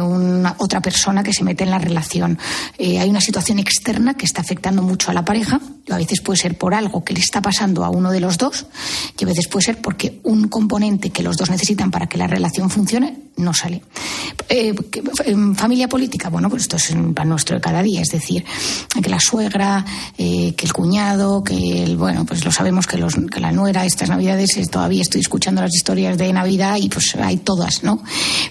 una, otra persona que se mete en la relación. Eh, hay una situación externa que está afectando mucho a la pareja, a veces puede ser por algo que le está pasando a uno de los dos, y a veces puede ser porque un componente que los dos necesitan para que la relación funcione no sale. Eh, familia política, bueno, pues esto es para nuestro de cada día, es decir, que la suegra, eh, que el cuñado, que el, bueno, pues lo sabemos que, la nuera, estas navidades, eh, todavía estoy escuchando las historias de Navidad y pues hay todas, ¿no?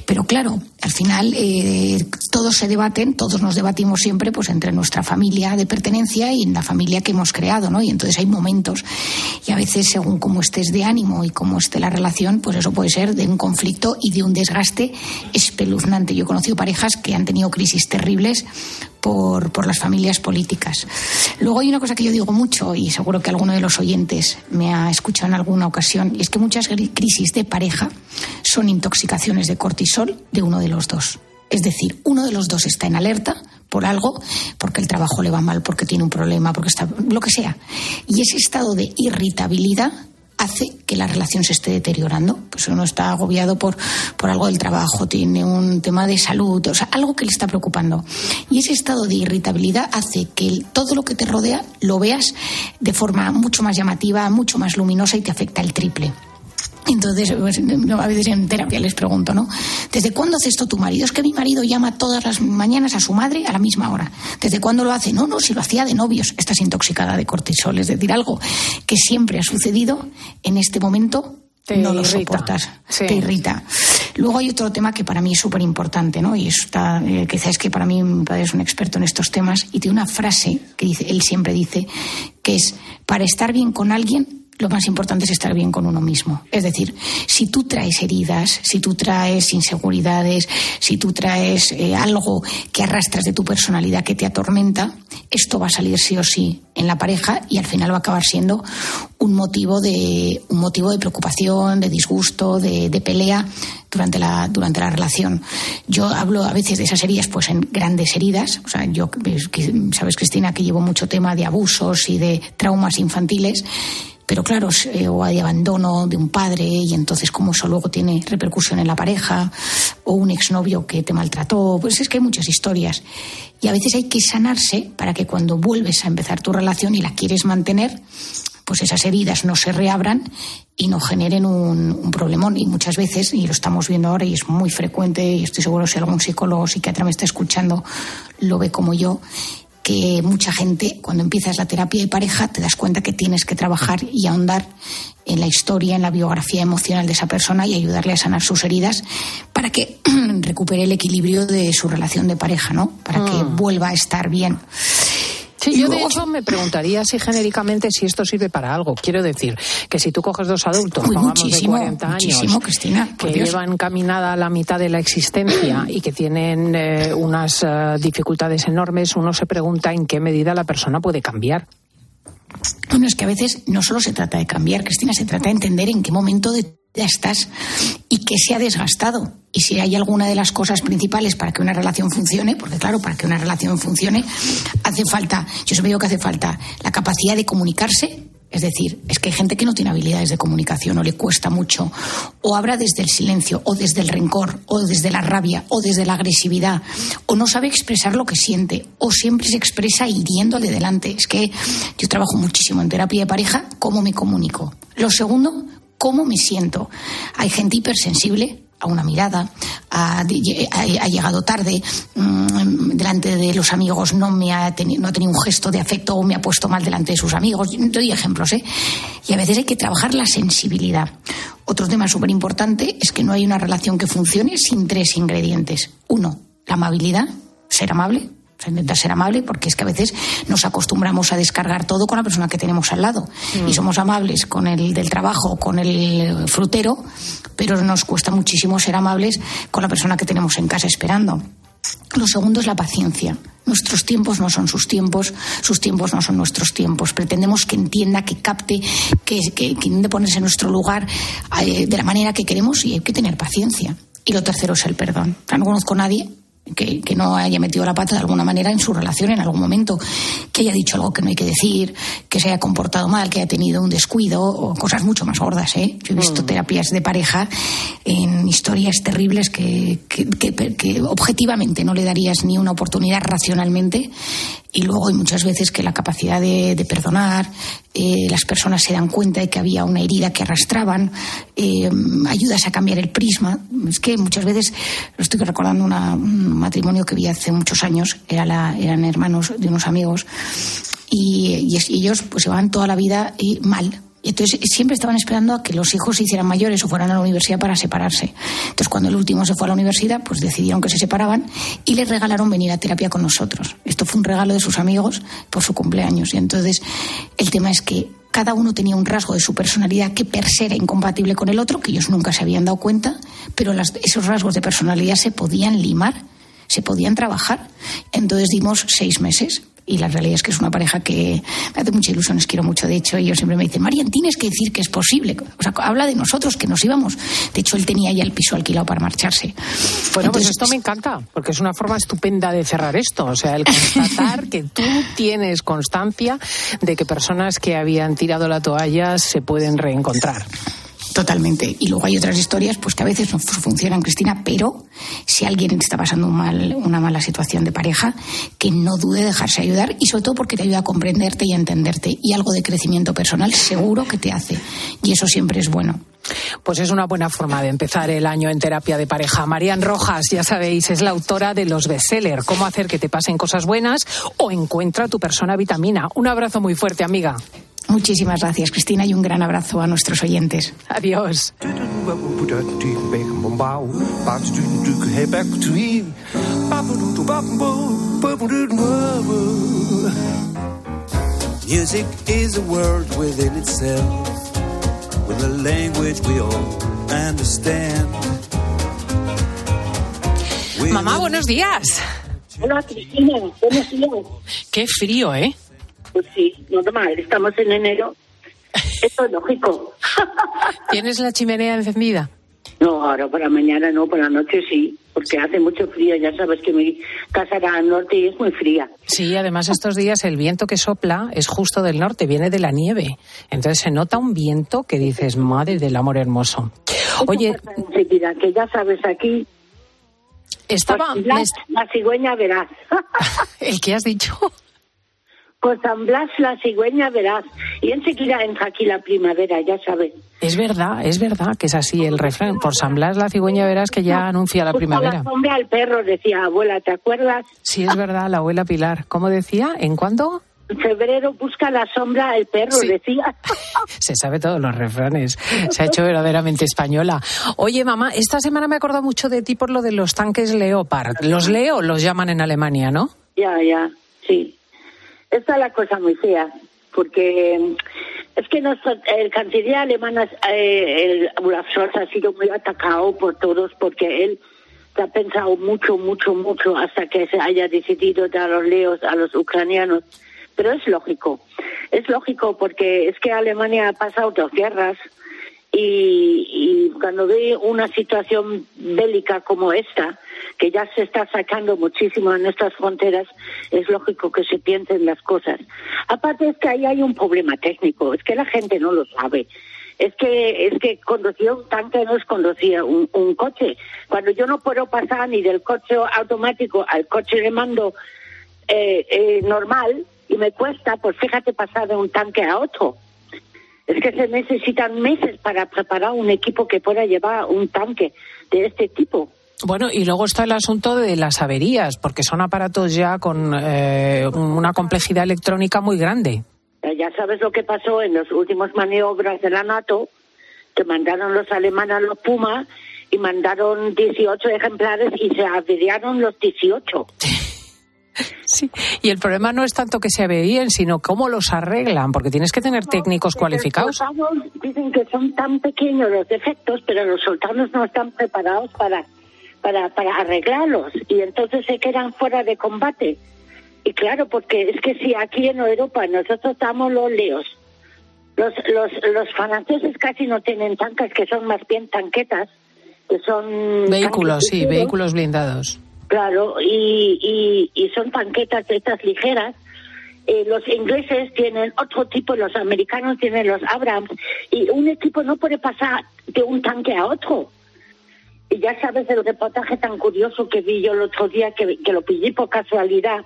Pero claro, al final eh, todos se debaten, todos nos debatimos siempre pues entre nuestra familia de pertenencia y la familia que hemos creado, ¿no? Y entonces hay momentos y a veces según cómo estés de ánimo y cómo esté la relación, pues eso puede ser de un conflicto y de un desgaste espeluznante. Yo he conocido parejas que han tenido crisis terribles por, por, las familias políticas. Luego hay una cosa que yo digo mucho y seguro que alguno de los oyentes me ha escuchado en alguna ocasión y es que muchas crisis de pareja son intoxicaciones de cortisol de uno de los dos. Es decir, uno de los dos está en alerta por algo, porque el trabajo le va mal, porque tiene un problema, porque está lo que sea. Y ese estado de irritabilidad hace que la relación se esté deteriorando. Pues uno está agobiado por, por algo del trabajo, tiene un tema de salud, o sea, algo que le está preocupando. Y ese estado de irritabilidad hace que todo lo que te rodea lo veas de forma mucho más llamativa, mucho más luminosa y te afecta el triple. Entonces, pues, a veces en terapia les pregunto, ¿no? ¿Desde cuándo hace esto tu marido? Es que mi marido llama todas las mañanas a su madre a la misma hora. ¿Desde cuándo lo hace? No, no, si lo hacía de novios. Estás intoxicada de cortisol. Es decir, algo que siempre ha sucedido en este momento no lo soportas, te irrita. Luego hay otro tema que para mí es súper importante, ¿no? Y está, eh, quizás que para mí mi padre es un experto en estos temas y tiene una frase que dice, él siempre dice, que es, para estar bien con alguien lo más importante es estar bien con uno mismo. Es decir, si tú traes heridas, si tú traes inseguridades, si tú traes eh, algo que arrastras de tu personalidad que te atormenta, esto va a salir sí o sí en la pareja y al final va a acabar siendo un motivo de, un motivo de preocupación, de disgusto, de, de pelea durante la, durante la relación. Yo hablo a veces de esas heridas, pues en grandes heridas. O sea, yo, sabes, Cristina, que llevo mucho tema de abusos y de traumas infantiles pero claro, eh, o de abandono de un padre y entonces como eso luego tiene repercusión en la pareja, o un exnovio que te maltrató, pues es que hay muchas historias. Y a veces hay que sanarse para que cuando vuelves a empezar tu relación y la quieres mantener, pues esas heridas no se reabran y no generen un, un, problemón. Y muchas veces, y lo estamos viendo ahora y es muy frecuente, y estoy seguro si algún psicólogo o psiquiatra me está escuchando, lo ve como yo, que mucha gente, cuando empiezas la terapia de pareja, te das cuenta que tienes que trabajar y ahondar en la historia, en la biografía emocional de esa persona y ayudarle a sanar sus heridas para que [CLEARS THROAT] recupere el equilibrio de su relación de pareja, ¿no? Para que Mm. vuelva a estar bien. Sí, Y yo de hecho me preguntaría si genéricamente si esto sirve para algo. Quiero decir que si tú coges dos adultos, Uy, muchísimo, de 40 años, muchísimo, Cristina, por que Dios. llevan caminada la mitad de la existencia y que tienen eh, unas eh, dificultades enormes, uno se pregunta en qué medida la persona puede cambiar. Bueno, es que a veces no solo se trata de cambiar, Cristina, se trata de entender en qué momento de tu estás y qué se ha desgastado. Y si hay alguna de las cosas principales para que una relación funcione, porque claro, para que una relación funcione hace falta, yo siempre digo que hace falta la capacidad de comunicarse, es decir, es que hay gente que no tiene habilidades de comunicación o le cuesta mucho, o habla desde el silencio, o desde el rencor, o desde la rabia, o desde la agresividad, o no sabe expresar lo que siente, o siempre se expresa hiriéndole delante. Es que yo trabajo muchísimo en terapia de pareja, cómo me comunico. Lo segundo, cómo me siento. Hay gente hipersensible a una mirada, ha, llegado tarde, mm, delante de los amigos no, me ha teni- no ha tenido un gesto de afecto o me ha puesto mal delante de sus amigos. Doy ejemplos, ¿eh? Y a veces hay que trabajar la sensibilidad. Otro tema súper importante es que no hay una relación que funcione sin tres ingredientes. Uno, la amabilidad, ser amable. O sea, intentar ser amable porque es que a veces nos acostumbramos a descargar todo con la persona que tenemos al lado. Mm. Y somos amables con el del trabajo, con el frutero, pero nos cuesta muchísimo ser amables con la persona que tenemos en casa esperando. Lo segundo es la paciencia. Nuestros tiempos no son sus tiempos, sus tiempos no son nuestros tiempos. Pretendemos que entienda, que capte, que, que, que intente ponerse en nuestro lugar eh, de la manera que queremos y hay que tener paciencia. Y lo tercero es el perdón. No conozco a nadie que, que no haya metido la pata de alguna manera en su relación en algún momento, que haya dicho algo que no hay que decir, que se haya comportado mal, que haya tenido un descuido o cosas mucho más gordas. ¿eh? Yo he visto terapias de pareja en historias terribles que, que, objetivamente no le darías ni una oportunidad racionalmente y luego hay muchas veces que la capacidad de, de perdonar, eh, las personas se dan cuenta de que había una herida que arrastraban, eh, ayudas a cambiar el prisma. Es que muchas veces, lo estoy recordando una- un matrimonio que vi hace muchos años, era la- eran hermanos de unos amigos y, y y ellos pues llevaban toda la vida eh, mal. Y entonces siempre estaban esperando a que los hijos se hicieran mayores o fueran a la universidad para separarse. Entonces cuando el último se fue a la universidad, pues decidieron que se separaban y les regalaron venir a terapia con nosotros. Esto fue un regalo de sus amigos por su cumpleaños. Y entonces el tema es que cada uno tenía un rasgo de su personalidad que per se era incompatible con el otro, que ellos nunca se habían dado cuenta, pero las- esos rasgos de personalidad se podían limar, se podían trabajar. Entonces dimos seis meses. Y la realidad es que es una pareja que me hace mucha ilusión, les quiero mucho. De hecho, ellos siempre me dicen, Marian, tienes que decir que es posible. O sea, habla de nosotros, que nos íbamos. De hecho, él tenía ya el piso alquilado para marcharse. Bueno, pues Entonces, esto me encanta, porque es una forma estupenda de cerrar esto. O sea, el constatar que tú tienes constancia de que personas que habían tirado la toalla se pueden reencontrar. Totalmente. Y luego hay otras historias pues que a veces no fu- funcionan, Cristina, pero si alguien está pasando un mal, una mala situación de pareja, que no dude de dejarse ayudar y sobre todo porque te ayuda a comprenderte y a entenderte. Y algo de crecimiento personal seguro que te hace. Y eso siempre es bueno. Pues es una buena forma de empezar el año en terapia de pareja. Marian Rojas, ya sabéis, es la autora de los bestsellers, Cómo hacer que te pasen cosas buenas o Encuentra tu persona vitamina. Un abrazo muy fuerte, amiga. Muchísimas gracias, Cristina, y un gran abrazo a nuestros oyentes. Adiós. Music is a world within itself, with a language we all understand. Mamá, buenos días. Hola Cristina, buenos días. Qué frío, ¿eh? Pues sí, normal, estamos en enero. Esto es lógico. [LAUGHS] ¿Tienes la chimenea encendida? No, ahora para mañana no, por la noche sí, porque hace mucho frío, ya sabes que mi casa era al norte y es muy fría. Sí, además estos días el viento que sopla es justo del norte, viene de la nieve. Entonces se nota un viento que dices, madre del amor hermoso. Oye, que ya sabes aquí, estaba... la, la cigüeña verás. [LAUGHS] ¿El que has dicho? Por San Blas la cigüeña verás. Y enseguida entra aquí la primavera, ya sabes. Es verdad, es verdad que es así el refrán. Por San Blas la cigüeña verás que ya anuncia la primavera. la sombra al perro, decía abuela, ¿te acuerdas? Sí, es verdad, la abuela Pilar. ¿Cómo decía? ¿En cuándo? En febrero busca la sombra al perro, decía. [LAUGHS] Se sabe todos los refranes. Se ha hecho verdaderamente española. Oye, mamá, esta semana me acordado mucho de ti por lo de los tanques Leopard. Los Leo los llaman en Alemania, ¿no? Ya, ya, sí. Esta es la cosa muy fea, porque mm, es que nuestro- el canciller alemán, eh, el Olaf Scholz, ha sido muy atacado por todos porque él ha pensado mucho, mucho, mucho hasta que se haya decidido dar los leos a los ucranianos. Pero es lógico, es lógico porque es que Alemania ha pasado dos guerras y, y cuando ve una situación bélica como esta, que ya se está sacando muchísimo en nuestras fronteras, es lógico que se piensen las cosas. Aparte es que ahí hay un problema técnico, es que la gente no lo sabe. Es que es que conducir un tanque no es conducir un, un coche. Cuando yo no puedo pasar ni del coche automático al coche de mando eh, eh, normal y me cuesta, pues fíjate pasar de un tanque a otro. Es que se necesitan meses para preparar un equipo que pueda llevar un tanque de este tipo. Bueno, y luego está el asunto de las averías, porque son aparatos ya con eh, una complejidad electrónica muy grande. Eh, Ya sabes lo que pasó en los últimos maniobras de la NATO, que mandaron los alemanes a los Puma y mandaron 18 ejemplares y se averiaron los 18. [LAUGHS] Sí, y el problema no es tanto que se averíen, sino cómo los arreglan, porque tienes que tener técnicos cualificados. Los soldados dicen que son tan pequeños los defectos, pero los soldados no están preparados para, para, para arreglarlos y entonces se quedan fuera de combate. Y claro, porque es que si aquí en Europa nosotros estamos los leos, los, los, los franceses casi no tienen tanques, que son más bien tanquetas, que son... Vehículos, sí, ligeros. vehículos blindados. Claro, y, y, y son tanquetas de estas ligeras. Eh, los ingleses tienen otro tipo, los americanos tienen los Abrams, y un equipo no puede pasar de un tanque a otro. Y ya sabes el reportaje tan curioso que vi yo el otro día, que, que lo pillé por casualidad,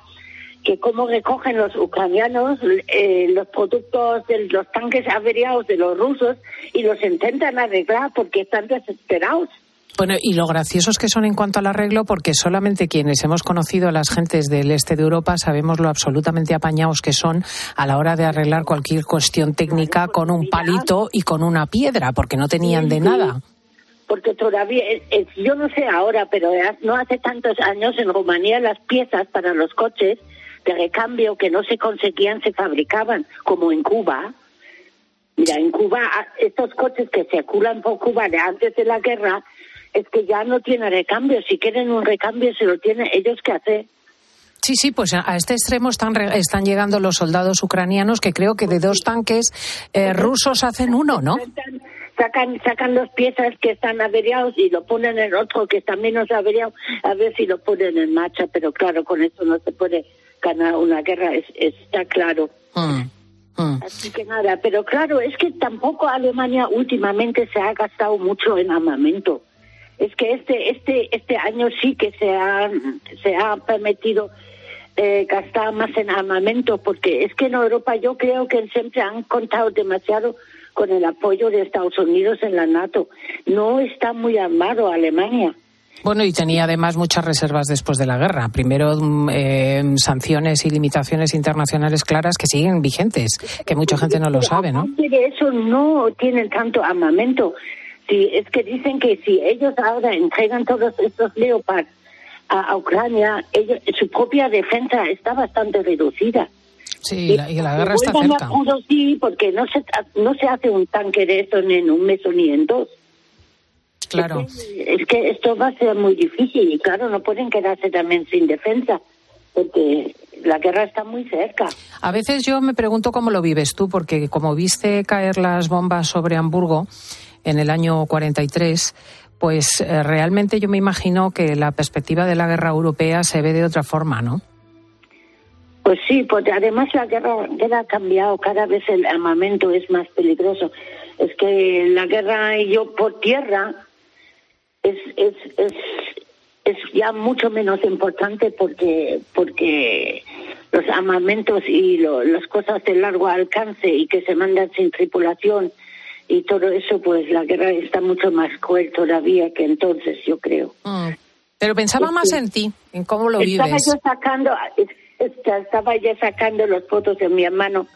que cómo recogen los ucranianos eh, los productos de los tanques averiados de los rusos y los intentan arreglar porque están desesperados. Bueno, y lo graciosos que son en cuanto al arreglo, porque solamente quienes hemos conocido a las gentes del este de Europa sabemos lo absolutamente apañados que son a la hora de arreglar cualquier cuestión técnica con un palito y con una piedra, porque no tenían de nada. Porque todavía, eh, eh, yo no sé ahora, pero ha- no hace tantos años en Rumanía las piezas para los coches de recambio que no se conseguían se fabricaban, como en Cuba. Mira, en Cuba, ah, estos coches que circulan por Cuba de antes de la guerra, es que ya no tienen recambio. Si quieren un recambio, se lo tienen ellos que hacer. Sí, sí, pues a este extremo están, re- están llegando los soldados ucranianos que creo que de dos tanques eh, rusos hacen uno, ¿no? Sacan, sacan las piezas que están averiados y lo ponen en otro que está menos averiado, a ver si lo ponen en marcha. Pero claro, con eso no se puede ganar una guerra, es- está claro. Así que nada, pero claro, es que tampoco Alemania últimamente se ha gastado mucho en armamento. Es que este este este año sí que se ha se ha permitido eh, gastar más en armamento porque es que en Europa yo creo que siempre han contado demasiado con el apoyo de Estados Unidos en la NATO. No está muy armado Alemania. Bueno, y tenía además muchas reservas después de la guerra. Primero, mm, eh, sanciones y limitaciones internacionales claras que siguen vigentes, que mucha gente no lo sabe, ¿no? De eso, no tienen tanto armamento. Sí, es que dicen que si ellos ahora entregan todos estos Leopard a, a Ucrania, ellos, su propia defensa está bastante reducida. Sí, y la, y la guerra está cerca. a puro sí, porque no se, no se hace un tanque de esto ni en un mes o ni en dos. Claro. Es que esto va a ser muy difícil y claro, no pueden quedarse también sin defensa, porque la guerra está muy cerca. A veces yo me pregunto cómo lo vives tú, porque como viste caer las bombas sobre Hamburgo en el año 43, pues eh, realmente yo me imagino que la perspectiva de la guerra europea se ve de otra forma, ¿no? Pues sí, porque además la guerra, guerra ha cambiado, cada vez el armamento es más peligroso. Es que la guerra y yo por tierra es, es, es, es ya mucho menos importante porque, porque los armamentos y lo- las cosas de largo alcance y que se mandan sin tripulación y todo eso, pues la guerra está mucho más cruel todavía que entonces, yo creo. Mm. Pero pensaba más en ti, en cómo lo Estaba vives. yo sacando, estaba yo sacando las fotos de mi hermano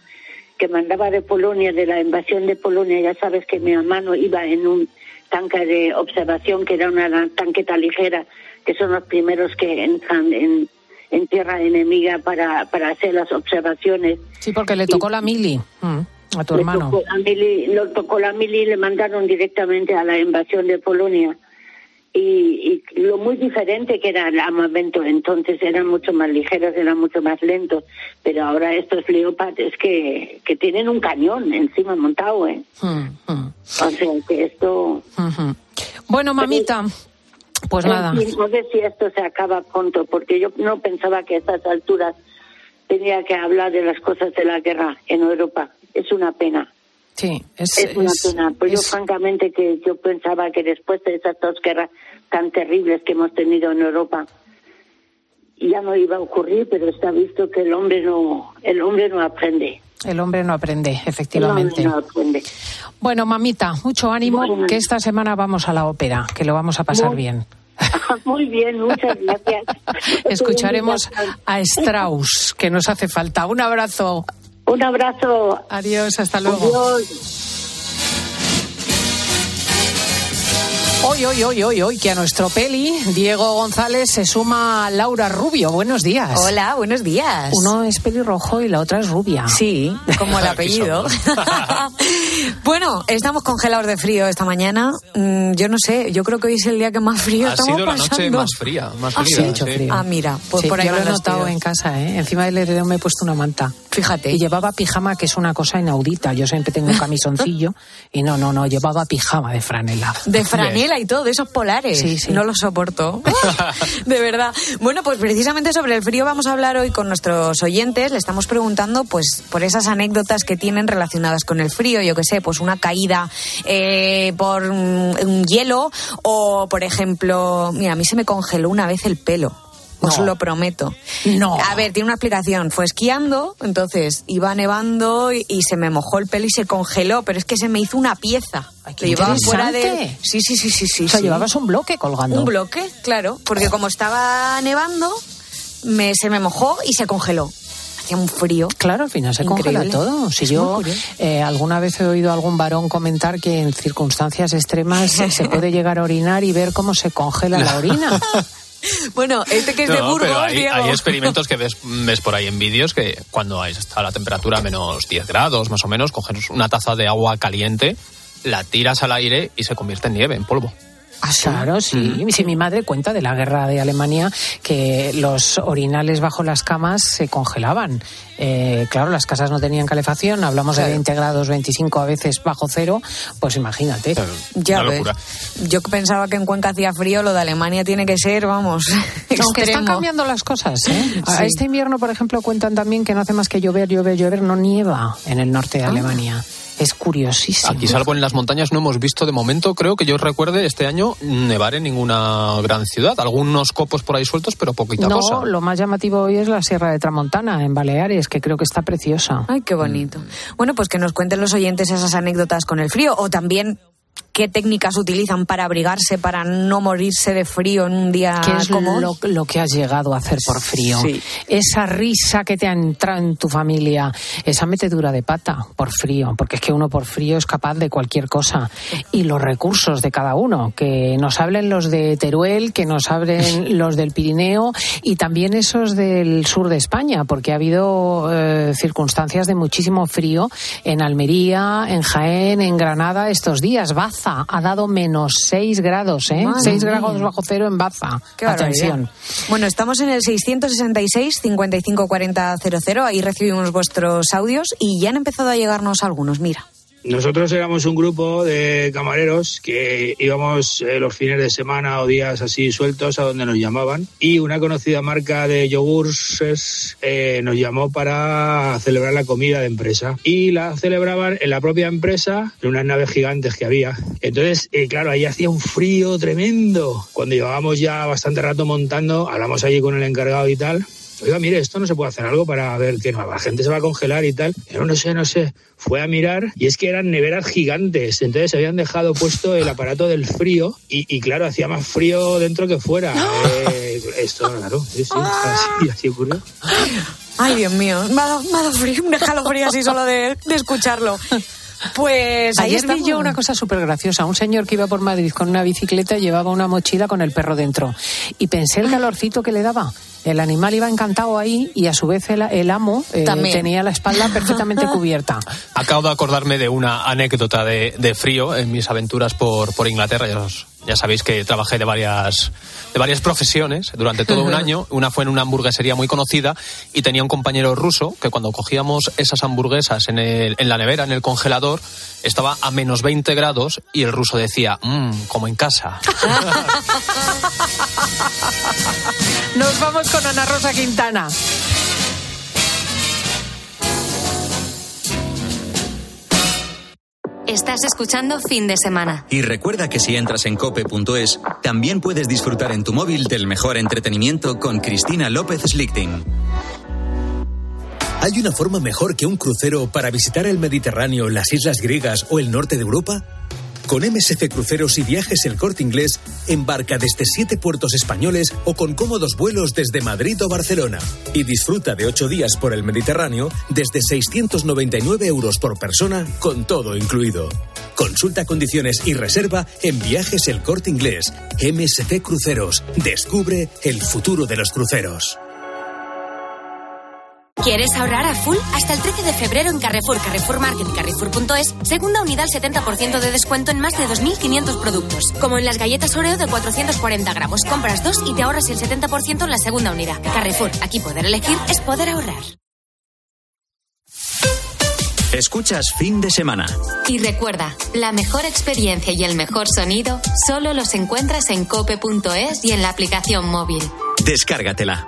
que mandaba de Polonia, de la invasión de Polonia. Ya sabes que mi hermano iba en un tanque de observación que era una tanqueta ligera, que son los primeros que entran en, en tierra enemiga para, para hacer las observaciones. Sí, porque le tocó la mili mm, a tu hermano. tocó la mili, lo tocó la mili y le mandaron directamente a la invasión de Polonia. Y, y lo muy diferente que era el armamento entonces eran mucho más ligeros, eran mucho más lentos, pero ahora estos Leopard es que, que tienen un cañón encima montado, ¿eh? Mm, mm. O sea que esto... Ujú. Bueno, mamita, pues nada. fin, no sé si esto se acaba pronto, porque yo no pensaba que a estas alturas tenía que hablar de las cosas de la guerra en Europa. Es una pena. Sí, es, Es una es- pena, pues yo francamente que yo pensaba que después de esas dos guerras tan terribles que hemos tenido en Europa ya no iba a ocurrir, pero está visto que el hombre no el hombre no aprende. el hombre no aprende, efectivamente. no aprende. Bueno, mamita, mucho ánimo, que esta semana vamos a la ópera, que lo vamos a pasar Muy- bien. [LAUGHS] Muy bien, muchas gracias. [LAUGHS] Escucharemos a Strauss, que nos hace falta. Un abrazo. Un abrazo. Adiós, hasta luego. Adiós. Hoy, hoy, hoy, hoy, hoy, que a nuestro peli, Diego González, se suma Laura Rubio. Buenos días. Hola, buenos días. Uno es pelirrojo y la otra es rubia. Sí, como el [LAUGHS] apellido. [LAUGHS] bueno, estamos congelados de frío esta mañana. Mm, yo no sé, yo creo que hoy es el día que más frío Ha estamos sido la pasando. noche más fría, más Ah, fría. sí, mucho frío. Ah, mira, pues Sí, por ahí yo lo he notado en casa, ¿eh? Encima del heredero me he puesto una manta. Fíjate. Y llevaba pijama, que es una cosa inaudita. Yo siempre tengo un camisoncillo. [LAUGHS] y no, no, no, llevaba pijama de franela. De franela y todo, de esos polares. Sí, sí. No lo soporto. [LAUGHS] [LAUGHS] de verdad. Bueno, pues precisamente sobre el frío vamos a hablar hoy con nuestros oyentes. Le estamos preguntando, pues, por esas anécdotas que tienen relacionadas con el frío. Yo que sé, pues una caída eh, por mm, un hielo o, por ejemplo, mira, a mí se me congeló una vez el pelo. Os No. lo prometo. No. A ver, tiene una explicación. Fue esquiando, entonces iba nevando y, y se me mojó el pelo y se congeló, pero es que se me hizo una pieza. qué Lo llevaba fuera de. Sí, sí, sí, sí, sí. O sea, sí. llevabas un bloque colgando. Un bloque, claro, porque como estaba nevando, me, se me mojó y se congeló. Hacía un frío. Claro, al final se Increíble. congela todo. Si Es yo eh, alguna vez he oído a algún varón comentar que en circunstancias extremas se puede llegar a orinar y ver cómo se congela la orina. [LAUGHS] [LAUGHS] Bueno, este que es de Burgos, pero hay, hay experimentos que ves, [LAUGHS] ves por ahí en vídeos que cuando está la temperatura a menos 10 grados, más o menos, coges una taza de agua caliente, la tiras al aire y se convierte en nieve, en polvo. Claro, sí. Sí, mi madre cuenta de la guerra de Alemania que los orinales bajo las camas se congelaban. Eh, claro, las casas no tenían calefacción, hablamos de 20 grados, 25 a veces bajo cero, pues imagínate. Ya Una ves. locura. Yo que pensaba que en Cuenca hacía frío, lo de Alemania tiene que ser, vamos, [LAUGHS] Aunque están cambiando las cosas, ¿eh? Sí. Este invierno, por ejemplo, cuentan también que no hace más que llover, llover, llover, no nieva en el norte Ah. de Alemania. Es curiosísimo. Aquí, salvo en las montañas, no hemos visto de momento, creo que yo recuerde este año, nevar en ninguna gran ciudad. Algunos copos por ahí sueltos, pero poquita No, cosa. lo más llamativo hoy es la Sierra de Tramontana, en Baleares, que creo que está preciosa. Ay, qué bonito. Bueno, pues que nos cuenten los oyentes esas anécdotas con el frío o también qué técnicas utilizan para abrigarse, para no morirse de frío en un día ¿Qué es como lo, lo que has llegado a hacer por frío? Sí. Esa risa que te ha entrado en tu familia, esa metedura de pata por frío, porque es que uno por frío es capaz de cualquier cosa. Y los recursos de cada uno, que nos hablen los de Teruel, que nos hablen [LAUGHS] los del Pirineo y también esos del sur de España, porque ha habido eh, circunstancias de muchísimo frío en Almería, en Jaén, en Granada estos días. Baza ha dado menos 6 grados, ¿eh? Madre 6 mía. grados bajo cero en Baza. Qué. Atención. Bueno, estamos en el 666 55 40 00. Ahí recibimos vuestros audios y ya han empezado a llegarnos algunos. Mira. Nosotros éramos un grupo de camareros que íbamos eh, los fines de semana o días así sueltos a donde nos llamaban y una conocida marca de yogurts eh, nos llamó para celebrar la comida de empresa y la celebraban en la propia empresa en unas naves gigantes que había. Entonces, eh, claro, ahí hacía un frío tremendo. Cuando llevábamos ya bastante rato montando, hablamos allí con el encargado y tal oiga, mire, esto no se puede hacer algo para ver que no, la gente se va a congelar y tal. Pero no sé, no sé. Fue a mirar y es que eran neveras gigantes. Entonces se habían dejado puesto el aparato del frío y, y claro, hacía más frío dentro que fuera. Eh, esto, claro, sí, sí, así, así ocurrió. Ay, Dios mío, me ha dado, me ha dado frío, un escalofrío así solo de, de escucharlo. Pues ahí Ayer vi estamos. yo una cosa súper graciosa. Un señor que iba por Madrid con una bicicleta llevaba una mochila con el perro dentro. Y pensé el calorcito que le daba. El animal iba encantado ahí y a su vez el, el amo eh, También. tenía la espalda perfectamente [LAUGHS] cubierta. Acabo de acordarme de una anécdota de, de frío en mis aventuras por, por Inglaterra. Ya, os- ya sabéis que trabajé de varias, de varias profesiones durante todo un año. Una fue en una hamburguesería muy conocida y tenía un compañero ruso que cuando cogíamos esas hamburguesas en, el- en la nevera, en el congelador, estaba a menos 20 grados y el ruso decía, mmm, como en casa. [LAUGHS] Nos vamos con Ana Rosa Quintana. Estás escuchando fin de semana. Y recuerda que si entras en cope.es, también puedes disfrutar en tu móvil del mejor entretenimiento con Cristina López Slichting. ¿Hay una forma mejor que un crucero para visitar el Mediterráneo, las islas griegas o el norte de Europa? Con MSC Cruceros y Viajes El Corte Inglés, embarca desde siete puertos españoles o con cómodos vuelos desde Madrid o Barcelona. Y disfruta de ocho días por el Mediterráneo desde 699 euros por persona, con todo incluido. Consulta condiciones y reserva en Viajes El Corte Inglés. MSC Cruceros. Descubre el futuro de los cruceros. ¿Quieres ahorrar a full? Hasta el 13 de febrero en Carrefour, Carrefour Market y Carrefour.es, segunda unidad al 70% de descuento en más de 2.500 productos. Como en las galletas Oreo de 440 gramos. Compras dos y te ahorras el 70% en la segunda unidad. Carrefour, aquí poder elegir es poder ahorrar. Escuchas fin de semana. Y recuerda, la mejor experiencia y el mejor sonido solo los encuentras en cope.es y en la aplicación móvil. Descárgatela.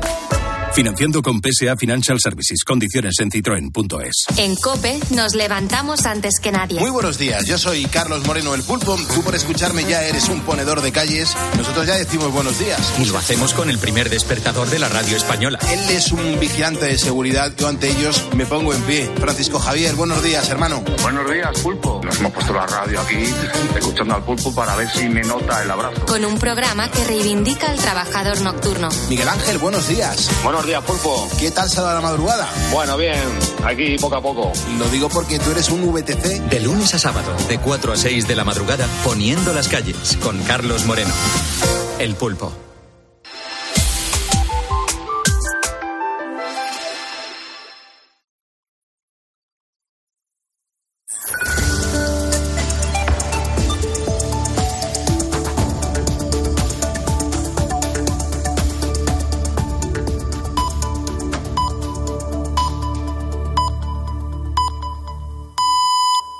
Financiando con PSA Financial Services. Condiciones en citroen.es. En Cope nos levantamos antes que nadie. Muy buenos días, yo soy Carlos Moreno el Pulpo. Tú por escucharme ya eres un ponedor de calles. Nosotros ya decimos buenos días. Y lo hacemos con el primer despertador de la radio española. Él es un vigilante de seguridad. Yo ante ellos me pongo en pie. Francisco Javier, buenos días, hermano. Buenos días, Pulpo. Nos hemos puesto la radio aquí, escuchando al Pulpo para ver si me nota el abrazo. Con un programa que reivindica al trabajador nocturno. Miguel Ángel, buenos días. Buenos días, Pulpo. ¿Qué tal se va la madrugada? Bueno, bien, aquí poco a poco. Lo digo porque tú eres un VTC. De lunes a sábado, de 4 a 6 de la madrugada, poniendo las calles, con Carlos Moreno. El pulpo.